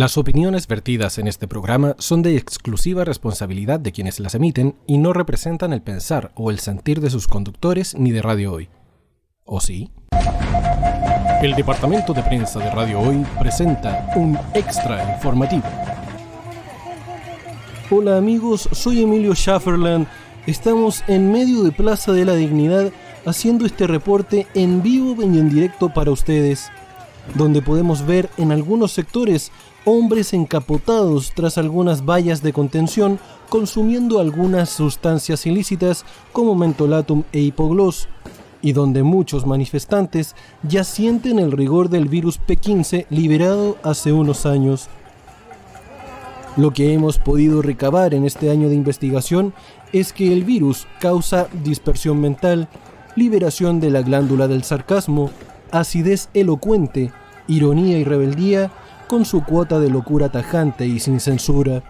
Las opiniones vertidas en este programa son de exclusiva responsabilidad de quienes las emiten y no representan el pensar o el sentir de sus conductores ni de Radio Hoy. ¿O sí? El departamento de prensa de Radio Hoy presenta un extra informativo. Hola amigos, soy Emilio Schafferland. Estamos en medio de Plaza de la Dignidad haciendo este reporte en vivo y en directo para ustedes, donde podemos ver en algunos sectores hombres encapotados tras algunas vallas de contención consumiendo algunas sustancias ilícitas como mentolatum e hipogloss, y donde muchos manifestantes ya sienten el rigor del virus P15 liberado hace unos años. Lo que hemos podido recabar en este año de investigación es que el virus causa dispersión mental, liberación de la glándula del sarcasmo, acidez elocuente, ironía y rebeldía, con su cuota de locura tajante y sin censura.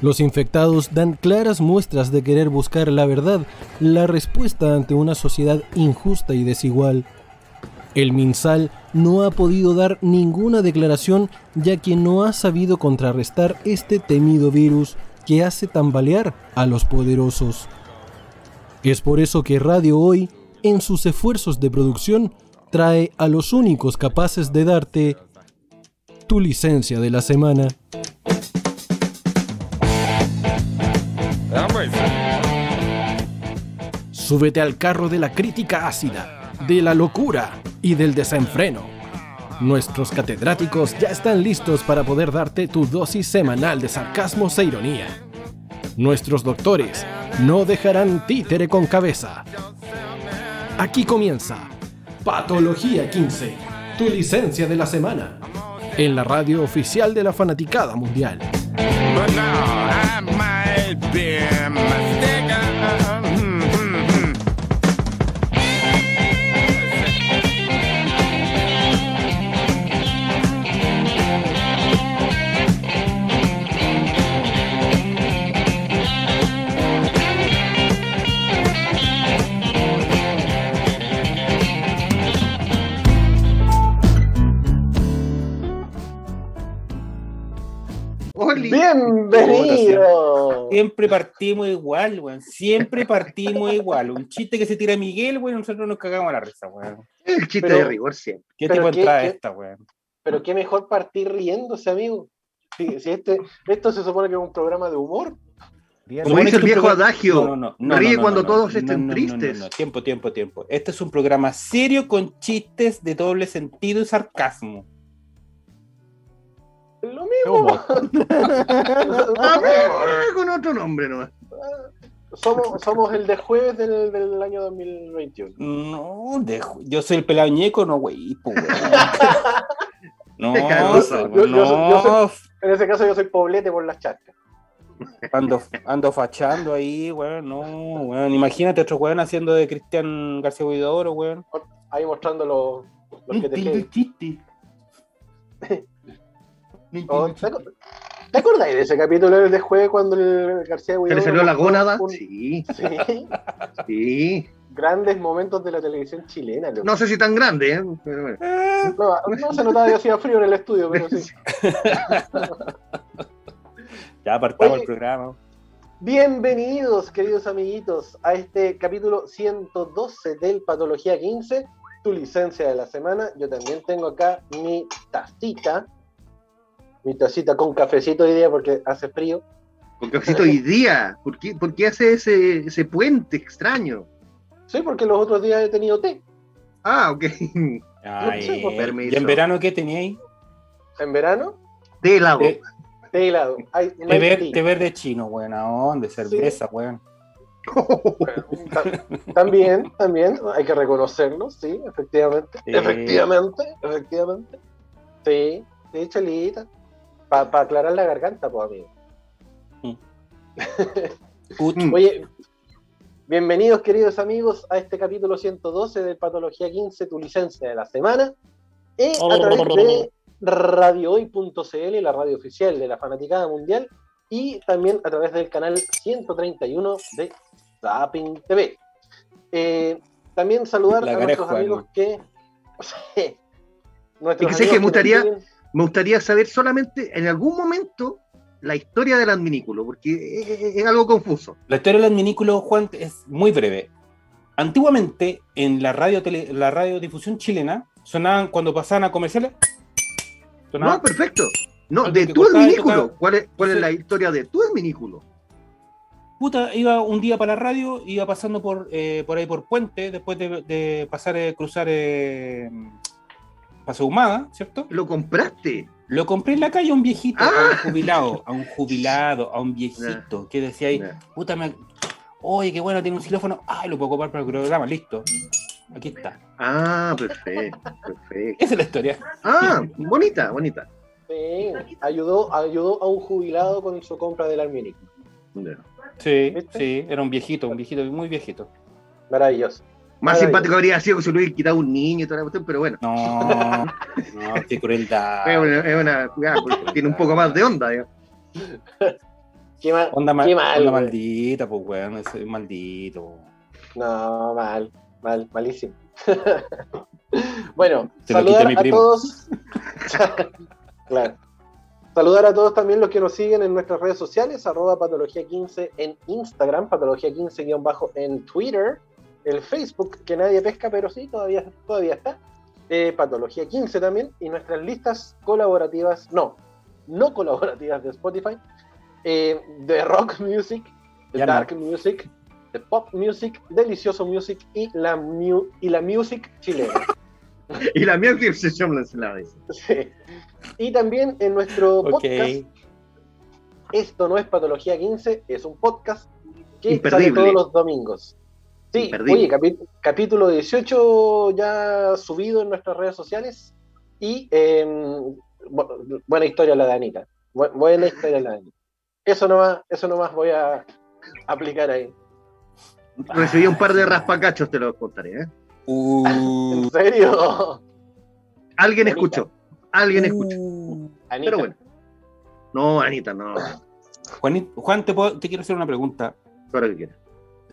Los infectados dan claras muestras de querer buscar la verdad, la respuesta ante una sociedad injusta y desigual. El MinSal no ha podido dar ninguna declaración ya que no ha sabido contrarrestar este temido virus que hace tambalear a los poderosos. Es por eso que Radio Hoy, en sus esfuerzos de producción, trae a los únicos capaces de darte tu licencia de la semana. Súbete al carro de la crítica ácida, de la locura y del desenfreno. Nuestros catedráticos ya están listos para poder darte tu dosis semanal de sarcasmo e ironía. Nuestros doctores no dejarán títere con cabeza. Aquí comienza Patología 15, tu licencia de la semana en la radio oficial de la fanaticada mundial. Bienvenido. Siempre partimos igual, weón. Siempre partimos igual. Un chiste que se tira Miguel, weón, nosotros nos cagamos a la risa, weón. El chiste de rigor siempre. ¿Qué tipo de esta, weón? Pero qué mejor partir riéndose, amigo. Si, este, esto se supone que es un programa de humor. Como dice el viejo adagio, no, no, ríe cuando todos estén tristes. Tiempo, tiempo, tiempo. Este es un programa serio con chistes de doble sentido y sarcasmo lo mismo. con otro nombre nomás. Somos, somos el de jueves del, del año 2021. No, de, yo soy el pelañeco, no, güey. no, no. en ese caso yo soy poblete por las chacas. Ando, ando fachando ahí, weón, no, weón. Imagínate otro weón haciendo de Cristian García Huidoro, weón. Ahí mostrando los, los que te Oh, ¿Te acordáis de ese capítulo de juego cuando el García ¿Se le salió la gónada? Sí. Sí. sí. Grandes momentos de la televisión chilena. No sé si tan grande, ¿eh? No, se notaba que hacía frío en el estudio, pero sí. ya apartamos el programa. Bienvenidos, queridos amiguitos, a este capítulo 112 del Patología 15, tu licencia de la semana. Yo también tengo acá mi tacita mi tacita con cafecito hoy día porque hace frío. Con cafecito hoy día. ¿Por qué, por qué hace ese, ese, puente extraño? Sí, porque los otros días he tenido té. Ah, ok. Ay, ¿Y en verano qué teníais? ¿En verano? Té helado. Té, helado. té, verde chino, buena onda, cerveza, weón. también, también, hay que reconocerlo, sí, efectivamente. Efectivamente, efectivamente. Sí, sí, chelita. Para aclarar la garganta, pues, amigo. Mm. Oye, bienvenidos, queridos amigos, a este capítulo 112 de Patología 15, tu licencia de la semana. Y a través de radiohoy.cl, la radio oficial de la Fanaticada Mundial, y también a través del canal 131 de Zapping TV. Eh, también saludar a nuestros amigos que. No sé, que me gustaría, me gustaría saber solamente en algún momento la historia del adminículo, porque es, algo confuso. La historia del adminículo, Juan, es muy breve. Antiguamente, en la radio tele- la radiodifusión chilena, sonaban cuando pasaban a comerciales. Sonaban No, perfecto. No, de tu adminículo. ¿Cuál es, cuál es la historia de tu adminículo? Puta, iba un día para la radio, iba pasando por, eh, por ahí por Puente, después de, de pasar, eh, cruzar eh, Paso Humada, ¿cierto? ¿Lo compraste? Lo compré en la calle a un viejito, a Ah. un jubilado, a un jubilado, a un viejito, que decía ahí, puta, me... oye, qué bueno, tiene un xilófono, ay, lo puedo ocupar para el programa, listo. Aquí está. Ah, perfecto, perfecto. Esa es la historia. Ah, bonita, bonita. Sí, ayudó, ayudó a un jubilado con su compra del adminículo. Ya. Sí, ¿Viste? sí, era un viejito, un viejito muy viejito. Maravilloso. Más simpático habría sido que se lo hubiera quitado un niño y toda la cuestión, pero bueno. No, no, qué crueldad. Es una, es una- ya, pues, tiene un poco más de onda. digamos. Qué mal. Onda, ma- qué mal, onda güey. maldita, pues, weón, es maldito. No, mal, mal, malísimo. bueno, Te saludar a todos. claro. Saludar a todos también los que nos siguen en nuestras redes sociales, arroba patología15 en Instagram, patología15 en Twitter, el Facebook, que nadie pesca, pero sí, todavía, todavía está, eh, patología15 también, y nuestras listas colaborativas, no, no colaborativas de Spotify, eh, de rock music, de Ya no. dark music, de pop music, delicioso music y la, mu- y la music chilena. Y la que se la. Sí. Y también en nuestro podcast, Esto no es Patología 15, es un podcast que Imperdible. sale todos los domingos. Sí, oye, capítulo 18 ya subido en nuestras redes sociales y eh, bu- buena historia la de Anita. Bu- buena historia la de Anita. Eso nomás, eso nomás voy a aplicar ahí. Recibí un par de raspacachos, te lo contaré. ¿eh? Uh, ¿En serio? Alguien Anita. escuchó. Alguien escuchó. uh. Anita. Pero bueno. No, Anita, no. Juanit- Juan, te, puedo- te quiero hacer una pregunta. Ahora que quieras.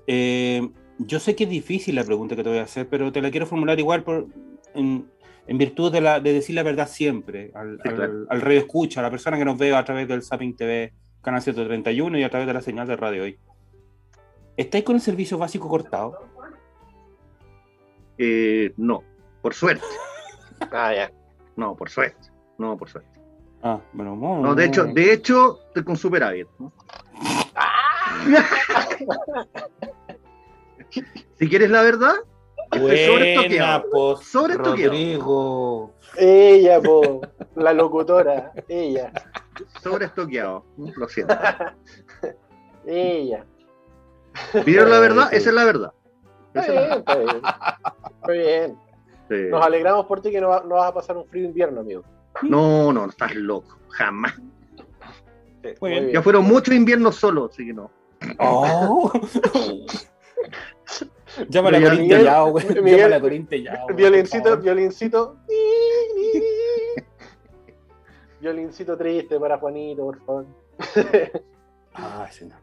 Eh, yo sé que es difícil la pregunta que te voy a hacer, pero te la quiero formular igual por, en, en virtud de, la, de decir la verdad siempre al, Sí, al, claro. al radio escucha, a la persona que nos ve a través del Zapping TV, Canal 131 y a través de la señal de radio hoy. ¿Estáis con el servicio básico cortado? Eh, no, por suerte. Ah, ya. No, por suerte. No, por suerte. Ah, bueno, no, No, de hecho, de hecho, estoy con superávit. ¿no? si quieres la verdad, Buena, sobreestoqueado. pues, Sobreestoqueado. Rodrigo. Ella, po, la locutora, ella, Sobreestoqueado. Lo siento. ella. ¿Vieron la verdad? Esa es la verdad. Está bien, está bien. Muy bien. Sí. Nos alegramos por ti que no, va- no vas a pasar un frío invierno, amigo. No, no, estás loco. Jamás. Sí, Muy bien. Ya fueron muchos inviernos solos, así que no. Oh. Llámala a Pero ya, güey. Llámala a Tellao, güey, Violincito, violincito. Violincito triste para Juanito, por favor. Ay, señor.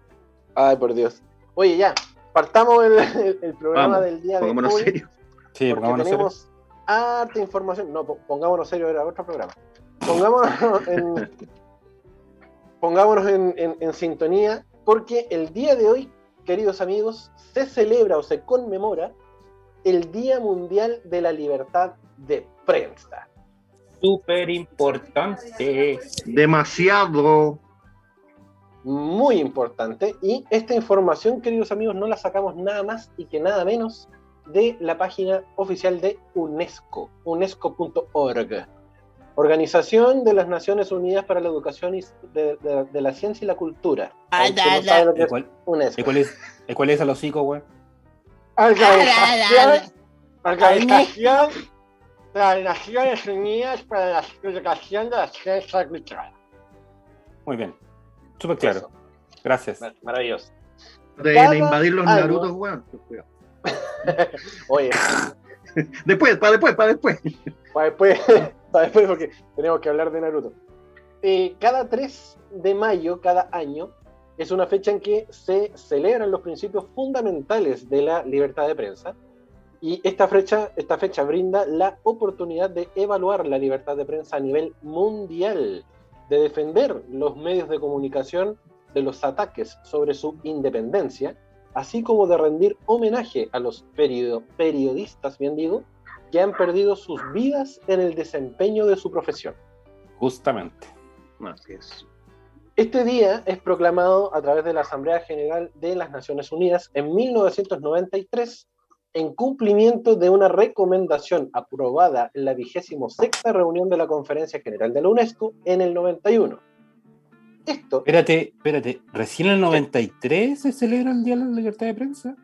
Ay, por Dios. Oye, ya, partamos el, el- el programa Vamos, del día de Pongámonos hoy. serios. Sí, porque pongámonos tenemos harta información. No, po- pongámonos serio, era otro programa. Pongámonos en, pongámonos en, en- en sintonía, porque el día de hoy, queridos amigos, se celebra o se conmemora el Día Mundial de la Libertad de Prensa. súper importante. Demasiado. Muy importante. Y esta información, queridos amigos, no la sacamos nada más y que nada menos de la página oficial de UNESCO, unesco.org. Organización de las Naciones Unidas para la Educación y de, de- de la Ciencia y la Cultura. No que ¿Y es cuál, UNESCO. y cuál es, y cuál es hocico, güey? Organización, Organización de las Naciones Unidas para la Educación de la Ciencia y la Cultura. Muy bien. Súper claro. Eso. Gracias. Mar- Maravilloso. De Cada invadir los Narutos, weón. Oye, Después, para después, para después. para después, después porque tenemos que hablar de Naruto. Eh, cada 3 de mayo, cada año, es una fecha en que se celebran los principios fundamentales de la libertad de prensa Y esta fecha, esta fecha brinda la oportunidad de evaluar la libertad de prensa a nivel mundial, de defender los medios de comunicación de los ataques sobre su independencia, así como de rendir homenaje a los periodistas, bien digo, que han perdido sus vidas en el desempeño de su profesión. Justamente. Así es. Este día es proclamado a través de la Asamblea General de las Naciones Unidas en 1993 en cumplimiento de una recomendación aprobada en la vigésimo sexta reunión de la Conferencia General de la UNESCO en el 91. Esto. Espérate, espérate, ¿recién en el 93 se celebra el Día de la Libertad de Prensa?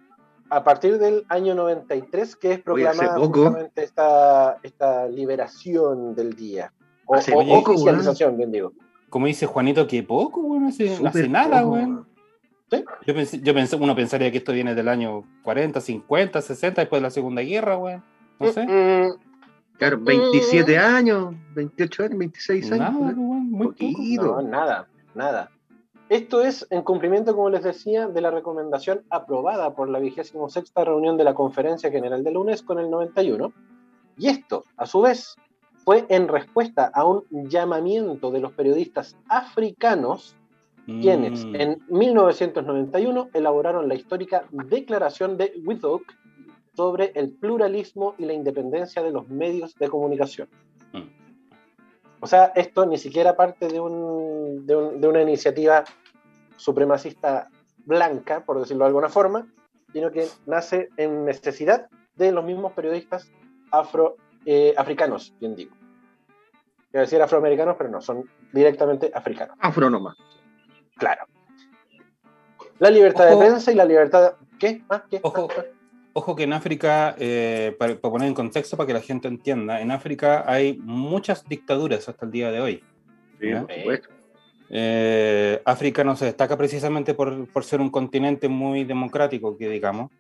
A partir del año 93 que es proclamada justamente esta, esta liberación del día. O, oficialización, bien digo. Como dice Juanito, que poco, bueno, hace, hace nada, bueno. Yo, pensé, yo pensé, uno pensaría que esto viene del año 40, 50, 60, después de la Segunda Guerra, güey. No sé. Claro, 27 años, 28 años, 26 años. Nada, muy No, nada, nada. Esto es en cumplimiento, como les decía, de la recomendación aprobada por la vigésimo sexta reunión de la Conferencia General de la UNESCO en el 91. Y esto, a su vez, fue en respuesta a un llamamiento de los periodistas africanos quienes mm. en 1991 elaboraron la histórica Declaración de Windhoek sobre el pluralismo y la independencia de los medios de comunicación. O sea, esto ni siquiera parte de, un, de, una iniciativa supremacista blanca, por decirlo de alguna forma, sino que nace en necesidad de los mismos periodistas afro, eh, africanos, bien digo. Quiero decir afroamericanos, pero no, son directamente africanos. Afro Claro. La libertad de prensa y la libertad. ¿Qué? Ah, ¿qué? Ojo, ojo que en África, eh, para, poner en contexto para que la gente entienda, en África hay muchas dictaduras hasta el día de hoy. Sí, eh, África no se destaca precisamente por, por, ser un continente muy democrático, que digamos.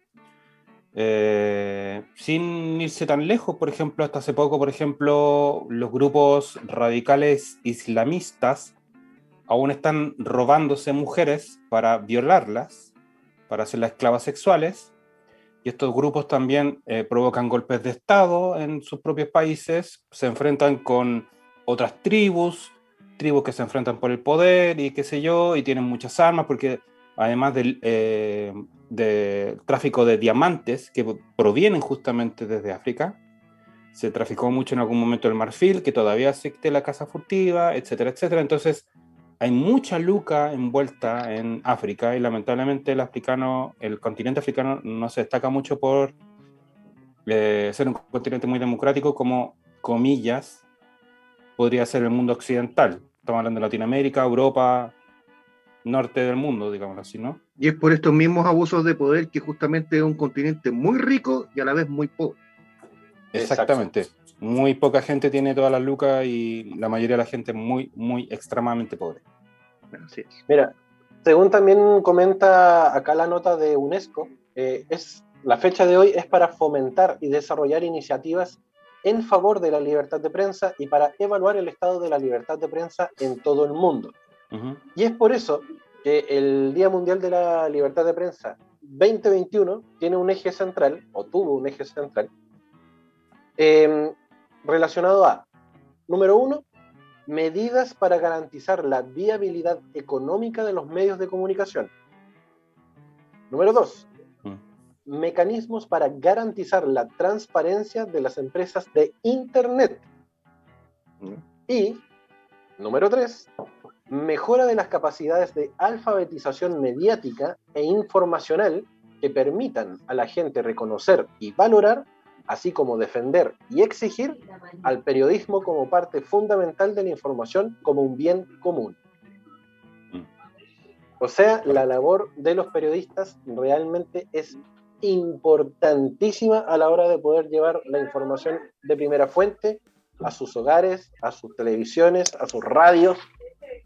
Eh, sin irse tan lejos, por ejemplo, hasta hace poco, por ejemplo, los grupos radicales islamistas aún están robándose mujeres para violarlas, para hacerlas esclavas sexuales, y estos grupos también eh, provocan golpes de Estado en sus propios países, se enfrentan con otras tribus, tribus que se enfrentan por el poder y qué sé yo, y tienen muchas armas, porque además del eh, tráfico de diamantes que provienen justamente desde África, se traficó mucho en algún momento el marfil, que todavía existe la casa furtiva, etcétera, etcétera. Entonces, hay mucha luca envuelta en África y lamentablemente el africano, el continente africano no se destaca mucho por eh, ser un continente muy democrático como comillas podría ser el mundo occidental. Estamos hablando de Latinoamérica, Europa, norte del mundo, digamos así, ¿no? Y es por estos mismos abusos de poder que justamente es un continente muy rico y a la vez muy pobre. Exactamente muy poca gente tiene todas las lucas y la mayoría de la gente muy, muy extremadamente pobre. Mira, según también comenta acá la nota de UNESCO, eh, es, la fecha de hoy es para fomentar y desarrollar iniciativas en favor de la libertad de prensa y para evaluar el estado de la libertad de prensa en todo el mundo. Y es por eso que el Día Mundial de la Libertad de Prensa 2021 tiene un eje central, o tuvo un eje central, eh, relacionado a, número uno, medidas para garantizar la viabilidad económica de los medios de comunicación. Número dos, mm. mecanismos para garantizar la transparencia de las empresas de Internet. Mm. Y, número tres, mejora de las capacidades de alfabetización mediática e informacional que permitan a la gente reconocer y valorar así como defender y exigir al periodismo como parte fundamental de la información como un bien común. Mm. O sea, la labor de los periodistas realmente es importantísima a la hora de poder llevar la información de primera fuente a sus hogares, a sus televisiones, a sus radios,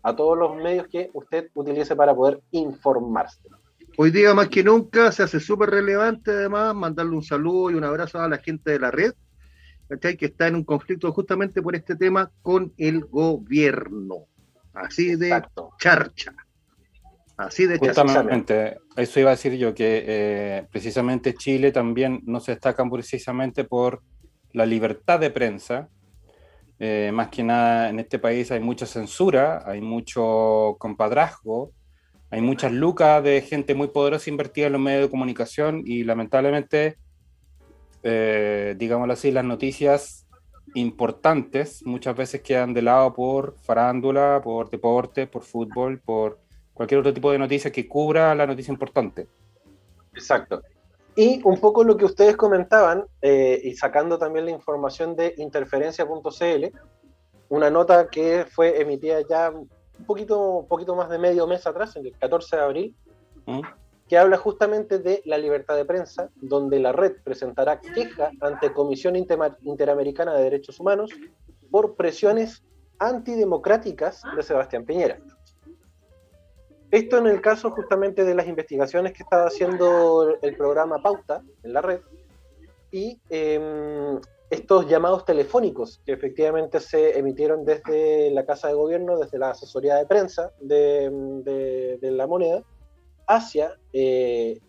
a todos los medios que usted utilice para poder informarse. Hoy día más que nunca se hace súper relevante además mandarle un saludo y un abrazo a la gente de la red, que está en un conflicto justamente por este tema con el gobierno. Así de charcha. Así de Justamente, eso iba a decir yo, que eh, precisamente Chile también no se destaca precisamente por la libertad de prensa. Eh, más que nada en este país hay mucha censura, hay mucho compadrazgo, hay muchas lucas de gente muy poderosa invertida en los medios de comunicación y lamentablemente, eh, digámoslo así, las noticias importantes muchas veces quedan de lado por farándula, por deporte, por fútbol, por cualquier otro tipo de noticia que cubra la noticia importante. Exacto. Y un poco lo que ustedes comentaban, eh, y sacando también la información de interferencia.cl, una nota que fue emitida ya un poquito, poquito más de medio mes atrás, en el 14 de abril, ¿Mm? que habla justamente de la libertad de prensa, donde la red presentará queja ante Comisión Interamericana de Derechos Humanos por presiones antidemocráticas de Sebastián Piñera. Esto en el caso justamente de las investigaciones que estaba haciendo el programa Pauta en la red y em, estos llamados telefónicos que efectivamente se emitieron desde la Casa de Gobierno, desde la asesoría de prensa de, la moneda, hacia eh,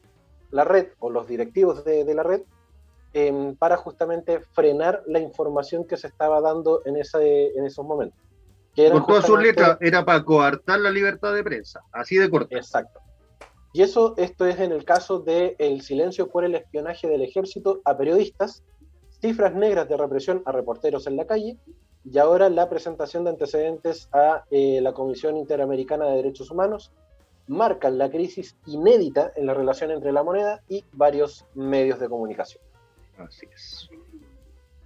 la red o los directivos de, la red em, para justamente frenar la información que se estaba dando en, en esos momentos. Con todas sus letras, era para coartar la libertad de prensa, así de corto. Exacto. Y eso, esto es en el caso del el silencio por el espionaje del ejército a periodistas, cifras negras de represión a reporteros en la calle y ahora la presentación de antecedentes a eh, la Comisión Interamericana de Derechos Humanos marcan la crisis inédita en la relación entre la moneda y varios medios de comunicación. Así es.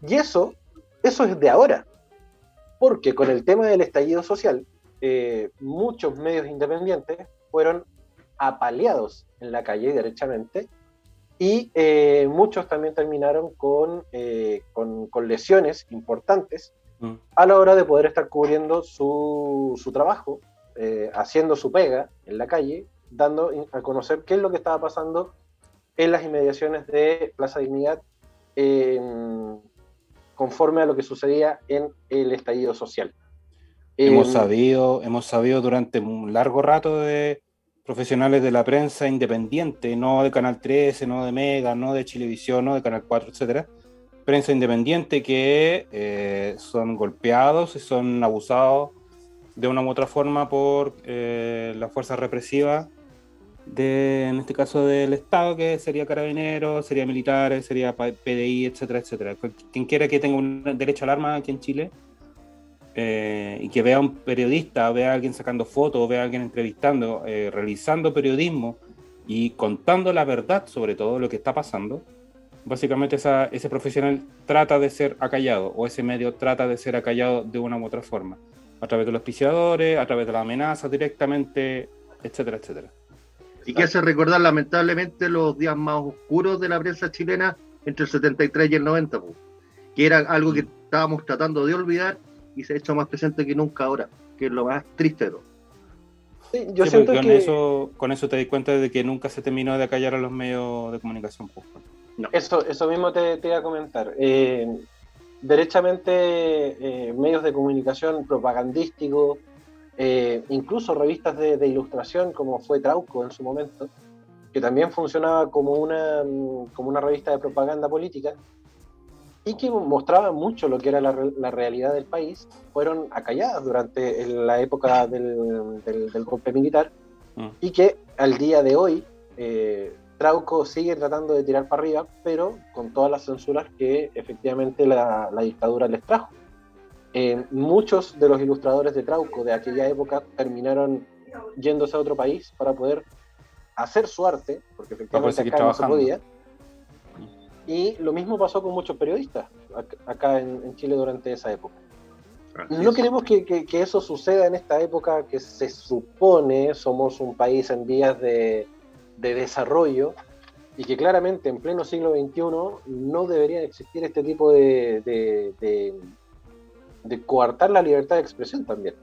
Y eso, eso es de ahora, porque con el tema del estallido social, eh, muchos medios independientes fueron apaleados en la calle derechamente y eh, muchos también terminaron eh, con, con, lesiones importantes mm. a la hora de poder estar cubriendo su, su trabajo, eh, haciendo su pega en la calle, dando a conocer qué es lo que estaba pasando en las inmediaciones de Plaza Dignidad conforme a lo que sucedía en el estallido social. Hemos, sabido, hemos sabido durante un largo rato de profesionales de la prensa independiente, no de Canal 13, no de Mega, no de Chilevisión, no de Canal 4, etcétera. Prensa independiente que eh, son golpeados y son abusados de una u otra forma por eh, las fuerzas represivas, de, en este caso del Estado, que sería carabineros, sería militares, sería PDI, etcétera, etcétera. Quien quiera que tenga un derecho al arma aquí en Chile, eh, y que vea a un periodista, vea a alguien sacando fotos, vea a alguien entrevistando, eh, realizando periodismo y contando la verdad sobre todo lo que está pasando, básicamente ese profesional trata de ser acallado o ese medio trata de ser acallado de una u otra forma, a través de los piciadores, a través de la amenaza directamente, etcétera, etcétera. Y que hace recordar lamentablemente los días más oscuros de la prensa chilena entre el 73 y el 90, que era algo que mm. estábamos tratando de olvidar y se ha hecho más presente que nunca ahora, que es lo más triste de todo. Sí, yo siento con que... Eso, con eso te di cuenta de que nunca se terminó de acallar a los medios de comunicación. Eso, eso mismo te, te iba a comentar. Eh, derechamente, eh, medios de comunicación propagandísticos, eh, incluso revistas de, de, ilustración como fue Trauco en su momento, que también funcionaba como una, como una revista de propaganda política, y que mostraban mucho lo que era la, realidad del país, fueron acalladas durante la época del, golpe militar mm. y que al día de hoy eh, Trauco sigue tratando de tirar para arriba, pero con todas las censuras que efectivamente la, dictadura les trajo. Eh, muchos de los ilustradores de Trauco de aquella época terminaron yéndose a otro país para poder hacer su arte, porque efectivamente acá no se podía y lo mismo pasó con muchos periodistas acá en, Chile durante esa época. no queremos que, eso suceda en esta época que se supone somos un país en vías de, desarrollo y que claramente en pleno siglo XXI no debería existir este tipo de, de, coartar la libertad de expresión también.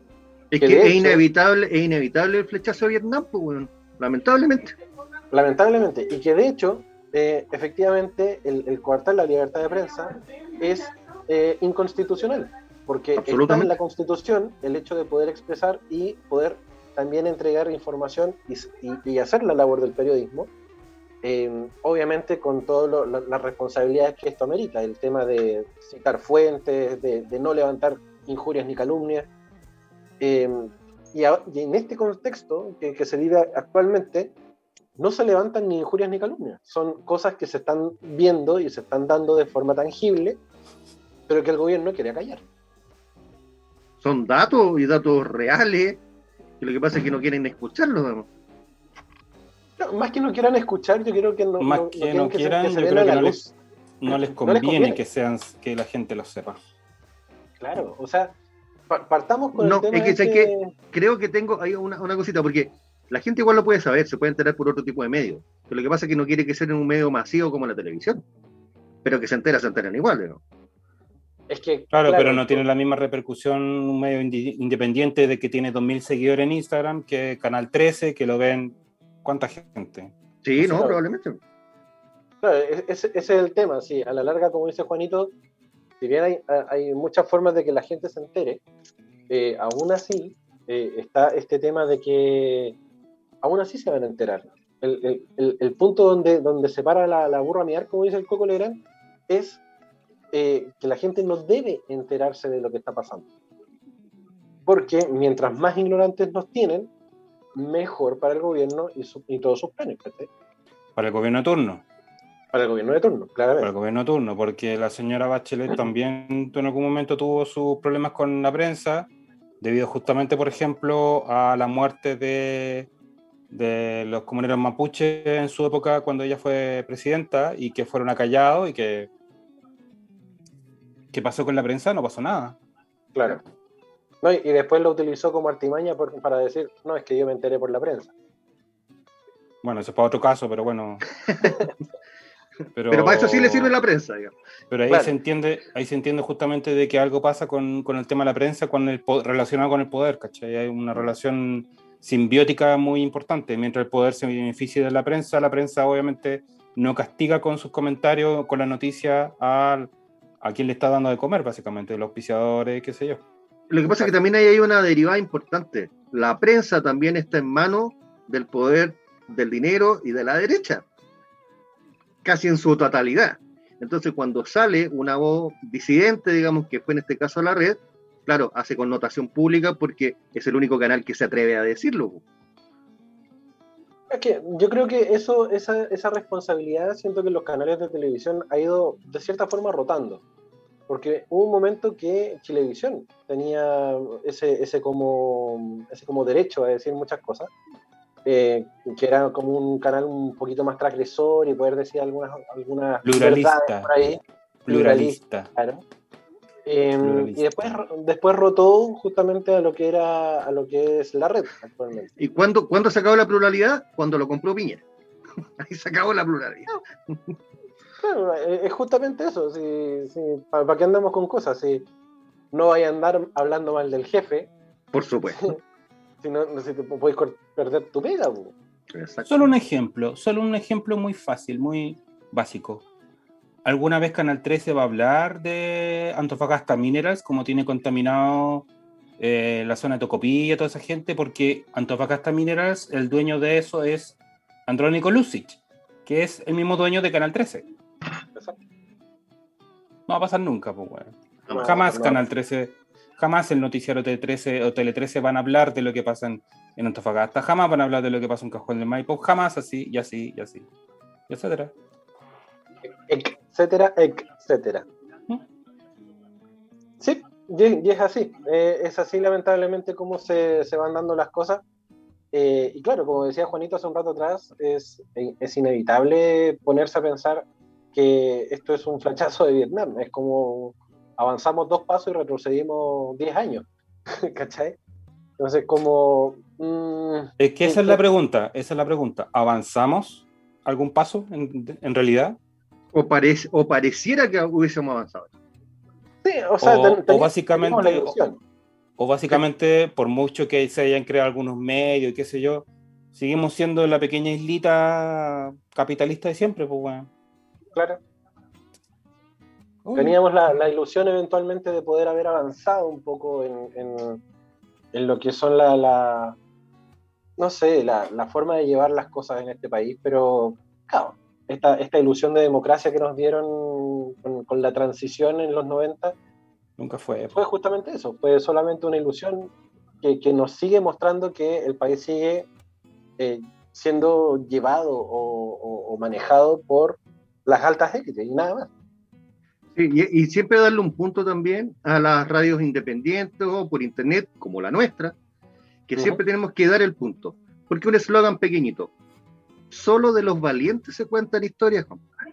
Es que, es, inevitable, es inevitable el flechazo a Vietnam, pues, lamentablemente. Lamentablemente, y que de hecho eh, efectivamente el, el, coartar la libertad de prensa es eh, inconstitucional, porque está en la Constitución el hecho de poder expresar y poder también entregar información y, y, hacer la labor del periodismo, eh, obviamente con todas las responsabilidades que esto amerita, el tema de citar fuentes, de, no levantar injurias ni calumnias. Eh, y, en este contexto que, que, se vive actualmente, no se levantan ni injurias ni calumnias, son cosas que se están viendo y se están dando de forma tangible, pero que el gobierno quiere callar. Son datos y datos reales, y lo que pasa es que no quieren escucharlo. más que no quieran escuchar, yo creo que no. Más que no, quieran, yo creo que no les, no les, conviene que sean que la gente lo sepa. Claro, o sea, partamos con el tema es que, que... creo que tengo ahí una, una, cosita, porque la gente igual lo puede saber, se puede enterar por otro tipo de medios, pero lo que pasa es que no quiere que sea en un medio masivo como la televisión, pero que se entera, se enteran igual, ¿no? Es que, claro, pero no tiene la misma repercusión un medio independiente de que tiene 2.000 seguidores en Instagram que Canal 13, que lo ven cuánta gente. Sí, no, probablemente. Claro, ese, es el tema, sí. A la larga, como dice Juanito, si bien hay, hay muchas formas de que la gente se entere, eh, aún así eh, está este tema de que aún así se van a enterar. El, el, el punto donde, donde se para la, la burra a mirar, como dice el Coco Legrand, es eh, que la gente no debe enterarse de lo que está pasando. Porque mientras más ignorantes nos tienen, mejor para el gobierno y, todos sus planes. Para el gobierno de turno. Para el gobierno de turno, claro. Para el gobierno de turno, porque la señora Bachelet también en algún momento tuvo sus problemas con la prensa, debido justamente, por ejemplo, a la muerte de, de los comuneros mapuches en su época cuando ella fue presidenta y que fueron acallados y que ¿Qué pasó con la prensa? No pasó nada. Claro. y después lo utilizó como artimaña para decir, no, es que yo me enteré por la prensa. Bueno, eso es para otro caso, pero bueno. pero, para eso sí le sirve la prensa, digamos. Pero ahí se entiende, ahí se entiende justamente de que algo pasa con, el tema de la prensa con el, relacionado con el poder, ¿cachai? Hay una relación simbiótica muy importante. Mientras el poder se beneficia de la prensa, la prensa obviamente no castiga con sus comentarios, con la noticia al a quién le está dando de comer, básicamente, los auspiciadores, qué sé yo. Lo que pasa es que también hay una derivada importante. La prensa también está en manos del poder del dinero y de la derecha, casi en su totalidad. Entonces, cuando sale una voz disidente, digamos, que fue en este caso la red, claro, hace connotación pública porque es el único canal que se atreve a decirlo. Es que yo creo que eso, esa, esa responsabilidad, siento que los canales de televisión ha ido de cierta forma rotando. Porque hubo un momento que Televisión tenía ese, ese, como, ese como derecho a decir muchas cosas, eh, que era como un canal un poquito más transgresor y poder decir algunas, algunas pluralista, por ahí. Pluralista. Claro. Em, y después, después rotó justamente a lo que era a lo que es la red actualmente. ¿Y cuándo, cuándo se acabó la pluralidad? Cuando lo compró Piñera. Ahí se acabó la pluralidad. Bueno, eh, es justamente eso. ¿Para qué andamos con cosas? Si no vaya a andar hablando mal del jefe. Por supuesto. si no, si te puedes perder tu pega. Solo un ejemplo, solo un ejemplo muy fácil, muy básico ¿Alguna vez Canal 13 va a hablar de Antofagasta Minerals, como tiene contaminado eh, la zona de Tocopilla, toda esa gente? Porque Antofagasta Minerals, el dueño de eso es Andrónico Lucic, que es el mismo dueño de Canal 13. No va a pasar nunca, pues, bueno. jamás Canal 13, jamás el noticiero Tele13 o Tele 13 van a hablar de lo que pasa en, Antofagasta, jamás van a hablar de lo que pasa en Cajón del Maipo, jamás así, y así, y así, y etcétera etcétera, etcétera. Sí, y, es así. Eh, es así, lamentablemente, cómo se, se van dando las cosas. Eh, y claro, como decía Juanito hace un rato atrás, es, es inevitable ponerse a pensar que esto es un flachazo de Vietnam. Es como avanzamos dos pasos y retrocedimos diez años. ¿Cachai? Entonces, como. Mm, es que esa es la pregunta. Esa es la pregunta. ¿Avanzamos algún paso en, en realidad? O, o pareciera que hubiésemos avanzado. Sí, o sea, o, básicamente, o, básicamente, por mucho que se hayan creado algunos medios y qué sé yo, seguimos siendo la pequeña islita capitalista de siempre, pues bueno. Claro. Teníamos la, ilusión eventualmente de poder haber avanzado un poco en, en, lo que son la, no sé, la, la, forma de llevar las cosas en este país, pero claro, esta, esta ilusión de democracia que nos dieron con, con, la transición en los 90, nunca fue. Fue justamente eso, fue solamente una ilusión que, que nos sigue mostrando que el país sigue eh, siendo llevado o, o, o, manejado por las altas élites y nada más. Sí, y, y, siempre darle un punto también a las radios independientes o por internet, como la nuestra, que uh -huh. siempre tenemos que dar el punto. Porque un eslogan pequeñito, solo de los valientes se cuentan historias,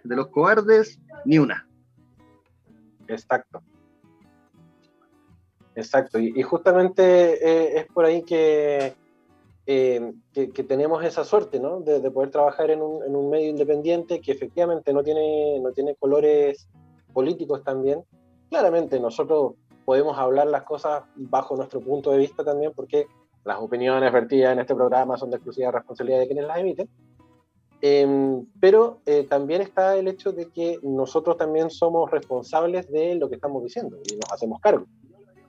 de los cobardes, ni una. Exacto. Exacto. Y, justamente eh, es por ahí que, eh, que, que, tenemos esa suerte, ¿no? De, de poder trabajar en un, en un, medio independiente que efectivamente no tiene, no tiene colores políticos también. Claramente nosotros podemos hablar las cosas bajo nuestro punto de vista también, porque las opiniones vertidas en este programa son de exclusiva responsabilidad de quienes las emiten. Eh, pero eh, también está el hecho de que nosotros también somos responsables de lo que estamos diciendo y nos hacemos cargo.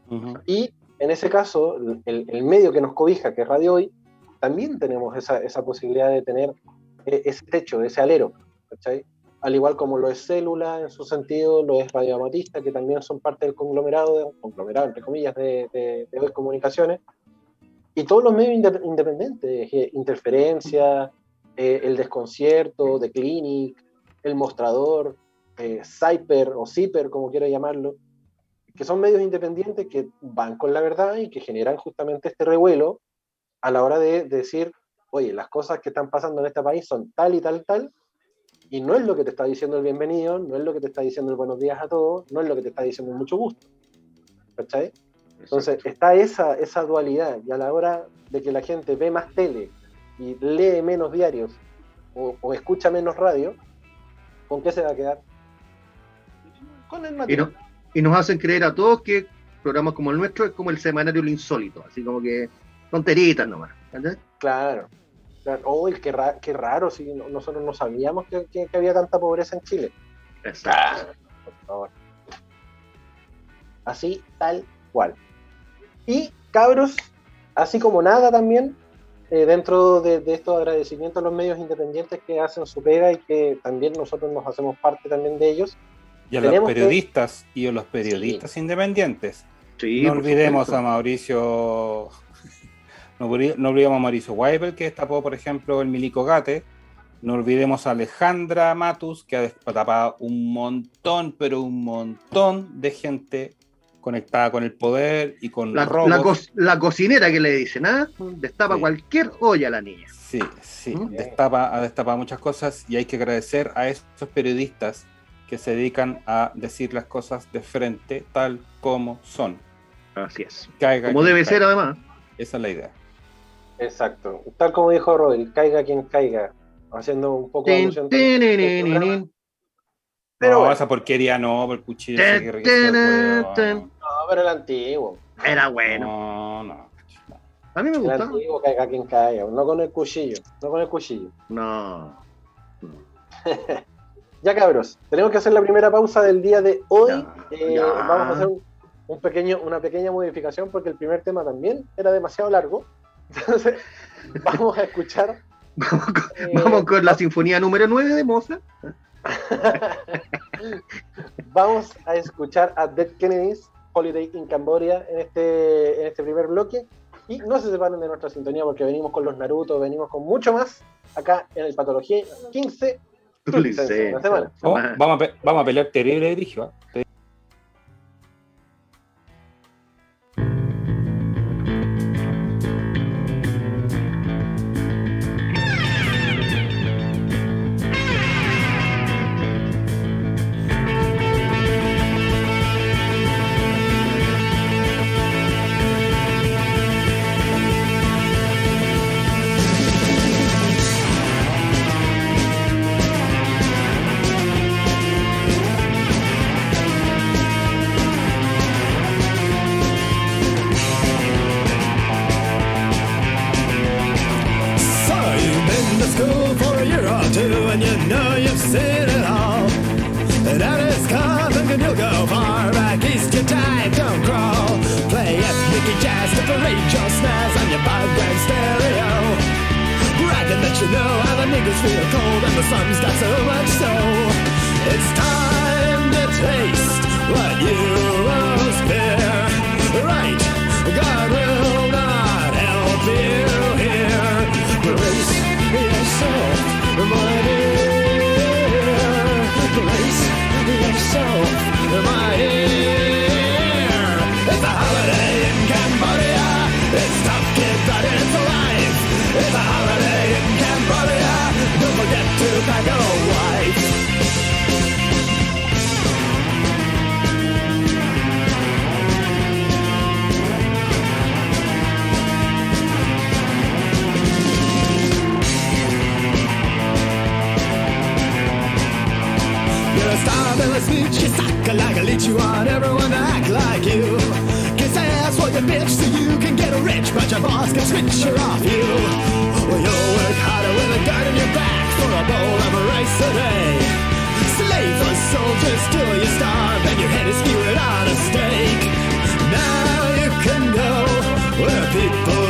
Uh -huh. Y en ese caso, el, el, medio que nos cobija, que es Radio Hoy, también tenemos esa, esa posibilidad de tener eh, ese techo, ese alero, ¿cachai? Al igual como lo es Célula en su sentido, lo es Radio Amatista, que también son parte del conglomerado, de, conglomerado entre comillas, de, de, de Hoy Comunicaciones, y todos los medios independientes, eh, Interferencia, eh, El Desconcierto, The Clinic, El Mostrador, eh, Cyper o Zipper, como quiera llamarlo, que son medios independientes que van con la verdad y que generan justamente este revuelo a la hora de, de decir, oye, las cosas que están pasando en este país son tal y tal, tal, y no es lo que te está diciendo el bienvenido, no es lo que te está diciendo el buenos días a todos, no es lo que te está diciendo el mucho gusto. ¿Cachai? Entonces está esa, esa dualidad y a la hora de que la gente ve más tele y lee menos diarios o, o escucha menos radio, ¿con qué se va a quedar? Con el material. Y, no, y, nos hacen creer a todos que programas como el nuestro es como el semanario Lo Insólito, así como que tonteritas nomás. ¿entendés? Claro. claro. Oh, qué, ra qué raro, si nosotros no sabíamos que, que, que, había tanta pobreza en Chile. Exacto. por favor. Así, tal cual. Y cabros, así como nada también, eh, dentro de, de, estos agradecimientos a los medios independientes que hacen su pega y que también nosotros nos hacemos parte también de ellos. Y a los periodistas que... y a los periodistas sí. independientes. Sí, no olvidemos supuesto. a Mauricio, no, no, olvidemos a Mauricio Weibel que destapó, por ejemplo, el Milico Gate. No olvidemos a Alejandra Matus, que ha destapado un montón, pero un montón de gente conectada con el poder y con la, robos. La, co la, cocinera que le dicen, ¿ah? Destapa sí. cualquier olla la niña. Sí, sí, ¿Mm? destapa, ha destapado muchas cosas y hay que agradecer a esos periodistas que se dedican a decir las cosas de frente tal como son. Así es. Caiga como debe caiga. ser además. Esa es la idea. Exacto. Tal como dijo Rodri, caiga quien caiga. Haciendo un poco de. Pero no, bueno. esa porquería no, por el cuchillo. Ten, ese ten, ten, no, pero el antiguo. Era bueno. No, no. A mí me gusta. El antiguo caiga quien caiga, no con el cuchillo. No con el cuchillo. No. ya cabros, tenemos que hacer la primera pausa del día de hoy. Ya, eh, ya. Vamos a hacer un, un, pequeño, una pequeña modificación porque el primer tema también era demasiado largo. Entonces, vamos a escuchar. vamos con, eh, vamos con la sinfonía número 9 de Mozart. Vamos a escuchar a Dead Kennedys Holiday in Cambodia en este, en este primer bloque. Y no se separen de nuestra sintonía porque venimos con los Naruto, venimos con mucho más acá en el Patología 15. La semana. Oh, vamos, a vamos a pelear terrible dirijo. You suck like a leech. You want everyone to act like you. Kiss ass for your bitch so you can get rich, but your boss can switch her off you. Well, you'll work harder with a gun in your back for a bowl of rice a day. Slaves or soldiers till you starve and your head is skewered on a stake. Now you can go where people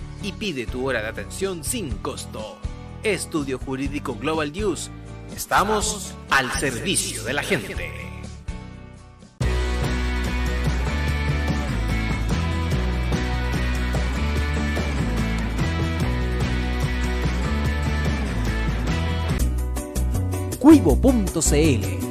y pide tu hora de atención sin costo. Estudio Jurídico Global News. Estamos al servicio de la gente. Cuivo.cl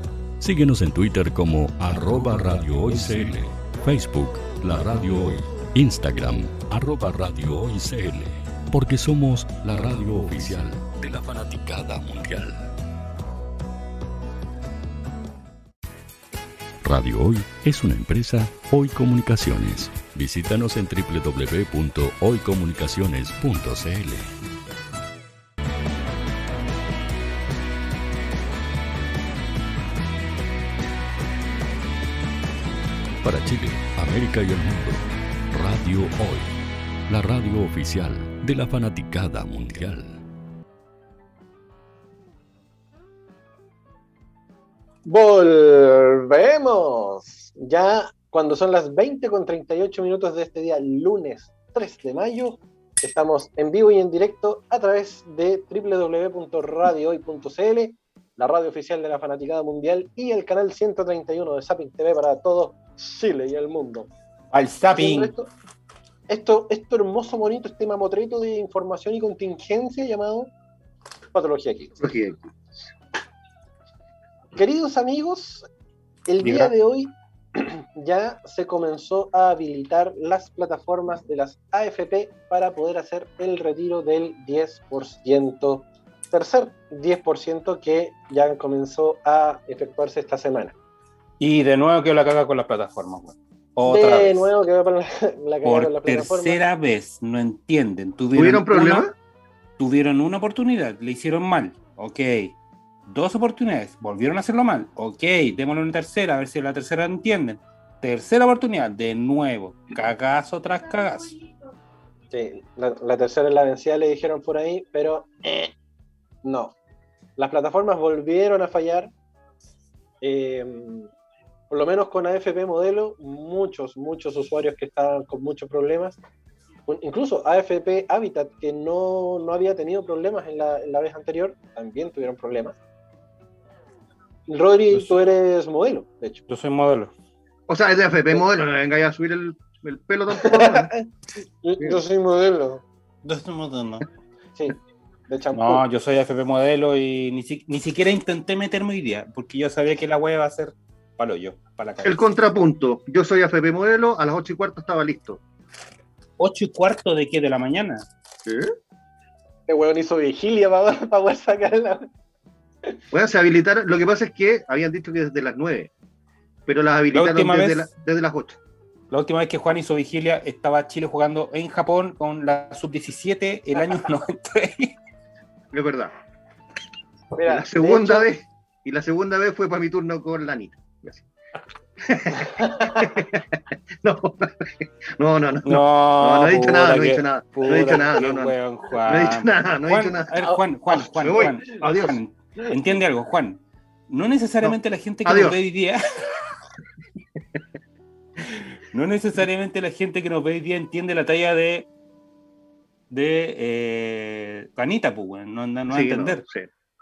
Síguenos en Twitter como arroba Facebook La Radio Hoy, Instagram arroba porque somos la radio oficial de la fanaticada mundial. Radio Hoy es una empresa Hoy Comunicaciones. Visítanos en www.hoycomunicaciones.cl. Para Chile, América y el mundo, Radio Hoy, la radio oficial de la fanaticada mundial. Volvemos. Ya cuando son las 20 con 38 minutos de este día, lunes 3 de mayo, estamos en vivo y en directo a través de www.radiohoy.cl, la radio oficial de la fanaticada mundial y el canal 131 de Zapping TV para todo Chile y el mundo. Al Zapping. Esto, esto, esto hermoso, bonito, este mamotreto de información y contingencia llamado Patología Kids. Queridos amigos, el día de hoy ya se comenzó a habilitar las plataformas de las AFP para poder hacer el retiro del 10%, tercer 10% que ya comenzó a efectuarse esta semana. Y de nuevo que la caga con las plataformas. Bueno. Otra de vez. nuevo que va para la, la Por con la plataforma. tercera vez, no entienden. ¿Tuvieron problemas? Una, tuvieron una oportunidad, le hicieron mal. Ok. Dos oportunidades, volvieron a hacerlo mal. Ok, démosle una tercera, a ver si la tercera entienden. Tercera oportunidad, de nuevo. Cagazo tras cagazo. Sí, la, la tercera es la vencida, le dijeron por ahí, pero eh, no. Las plataformas volvieron a fallar. Eh, por lo menos con AFP modelo, muchos, muchos usuarios que estaban con muchos problemas. Incluso AFP Habitat, que no, no había tenido problemas en la, en la, vez anterior, también tuvieron problemas. Rodri, Yo tú eres modelo, de hecho. Yo soy modelo. O sea, es de AFP modelo, no venga a subir el, el pelo tampoco. Yo soy modelo. Yo soy modelo. Sí, de champú. No, yo soy FP modelo y ni, si- ni siquiera intenté meterme hoy día, porque yo sabía que la web va a ser palo yo, para la cabeza. El contrapunto. Yo soy AFP modelo, a las 8 y cuarto estaba listo. ¿Ocho y cuarto de qué? ¿De la mañana? ¿Sí? Este weón hizo vigilia para, para poder sacarla. Bueno, se habilitaron. Lo que pasa es que habían dicho que desde las 9, pero las habilitaron última desde, vez- la- desde las 8. La última vez que Juan hizo vigilia estaba Chile jugando en Japón con la sub-17 el año 93. Es verdad. Mira, la segunda hecho- vez. Y la segunda vez fue para mi turno con la Anita. Así. no, no, no, no, no, no, no he dicho nada, no he dicho nada, no he dicho nada, no, no, no, he dicho nada, no he Juan, dicho nada. a ver, Juan, Juan, Juan, Me voy. Juan, Adiós. Juan, entiende algo, Juan. No necesariamente la gente que nos ve hoy día. no necesariamente la gente que nos ve hoy día entiende la talla de. de. Eh, Anita, pues. No, no, va a entender.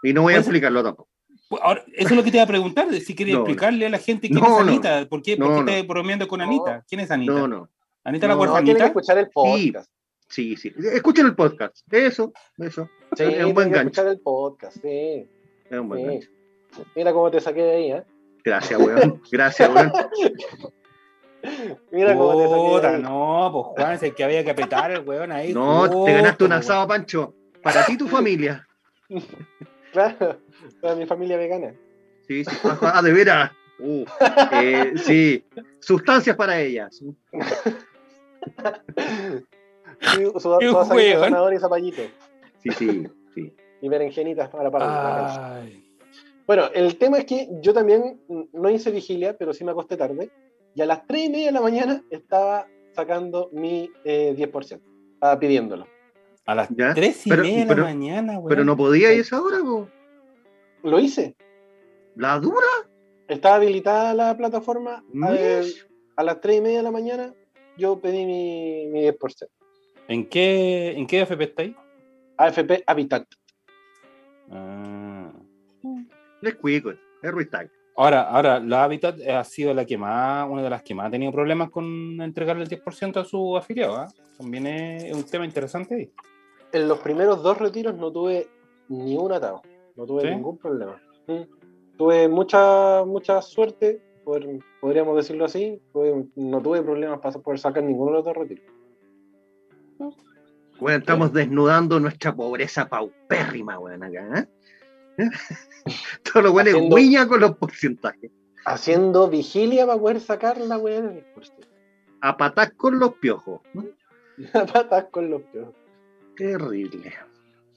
Y no voy a explicarlo tampoco. Pues Ahora, eso es lo que te iba a preguntar, si quería No, explicarle a la gente quién No, es no, Anita. ¿Por qué, por No, qué no. estás bromeando con Anita? ¿Quién es Anita? No, no. ¿Anita la No, No, tiene que escuchar el podcast. Sí, sí. Escuchen el podcast. Eso, eso. Sí, es un buen gancho. escuchar el podcast, sí. Es un buen Sí. gancho. Mira cómo te saqué de ahí, ¿eh? Gracias, weón. Gracias, weón. Mira cómo te saqué de Puta, ahí. no, pues Juan, es el que había que apretar el weón ahí. No, te ganaste un pues, asado, Pancho. Para ti y tu familia. Claro, para mi familia vegana. Sí, sí. Ah, de veras. Uh, eh, sí. Sustancias para ellas. Sí, su, su, y zapallito. Sí, sí, sí. Y berenjenitas para para. Ay, Bueno, el tema es que yo también no hice vigilia, pero sí me acosté tarde. Y a las 3 y media de la mañana estaba sacando mi eh, 10%. Estaba pidiéndolo. A las ¿Ya? tres y Pero- media de la mañana, weón. Pero no podía ir esa hora, po. Lo hice. ¿La dura? Estaba habilitada la plataforma. Mish. a las 3 y media de la mañana yo pedí mi, mi 10%. ¿En qué, ¿En qué AFP estáis? AFP Habitat. Ah. Es cuico, es restyle. Ahora, ahora, la Habitat ha sido la que más, una de las que más ha tenido problemas con entregarle el 10% a su afiliado. ¿ah? También es un tema interesante ahí. En los primeros dos retiros no tuve ni un atado. No tuve ¿Sí? ningún problema. Mm. Tuve mucha, mucha suerte, por- podríamos decirlo así. Tuve- no tuve problemas para poder sacar ninguno de los dos retiros. Bueno, estamos desnudando nuestra pobreza paupérrima, weón, acá, ¿eh? Todo lo bueno es guiña con los porcentajes. Haciendo vigilia para poder sacar la weá del 10%. A patas con los piojos. ¿no? Patas con los piojos. Terrible.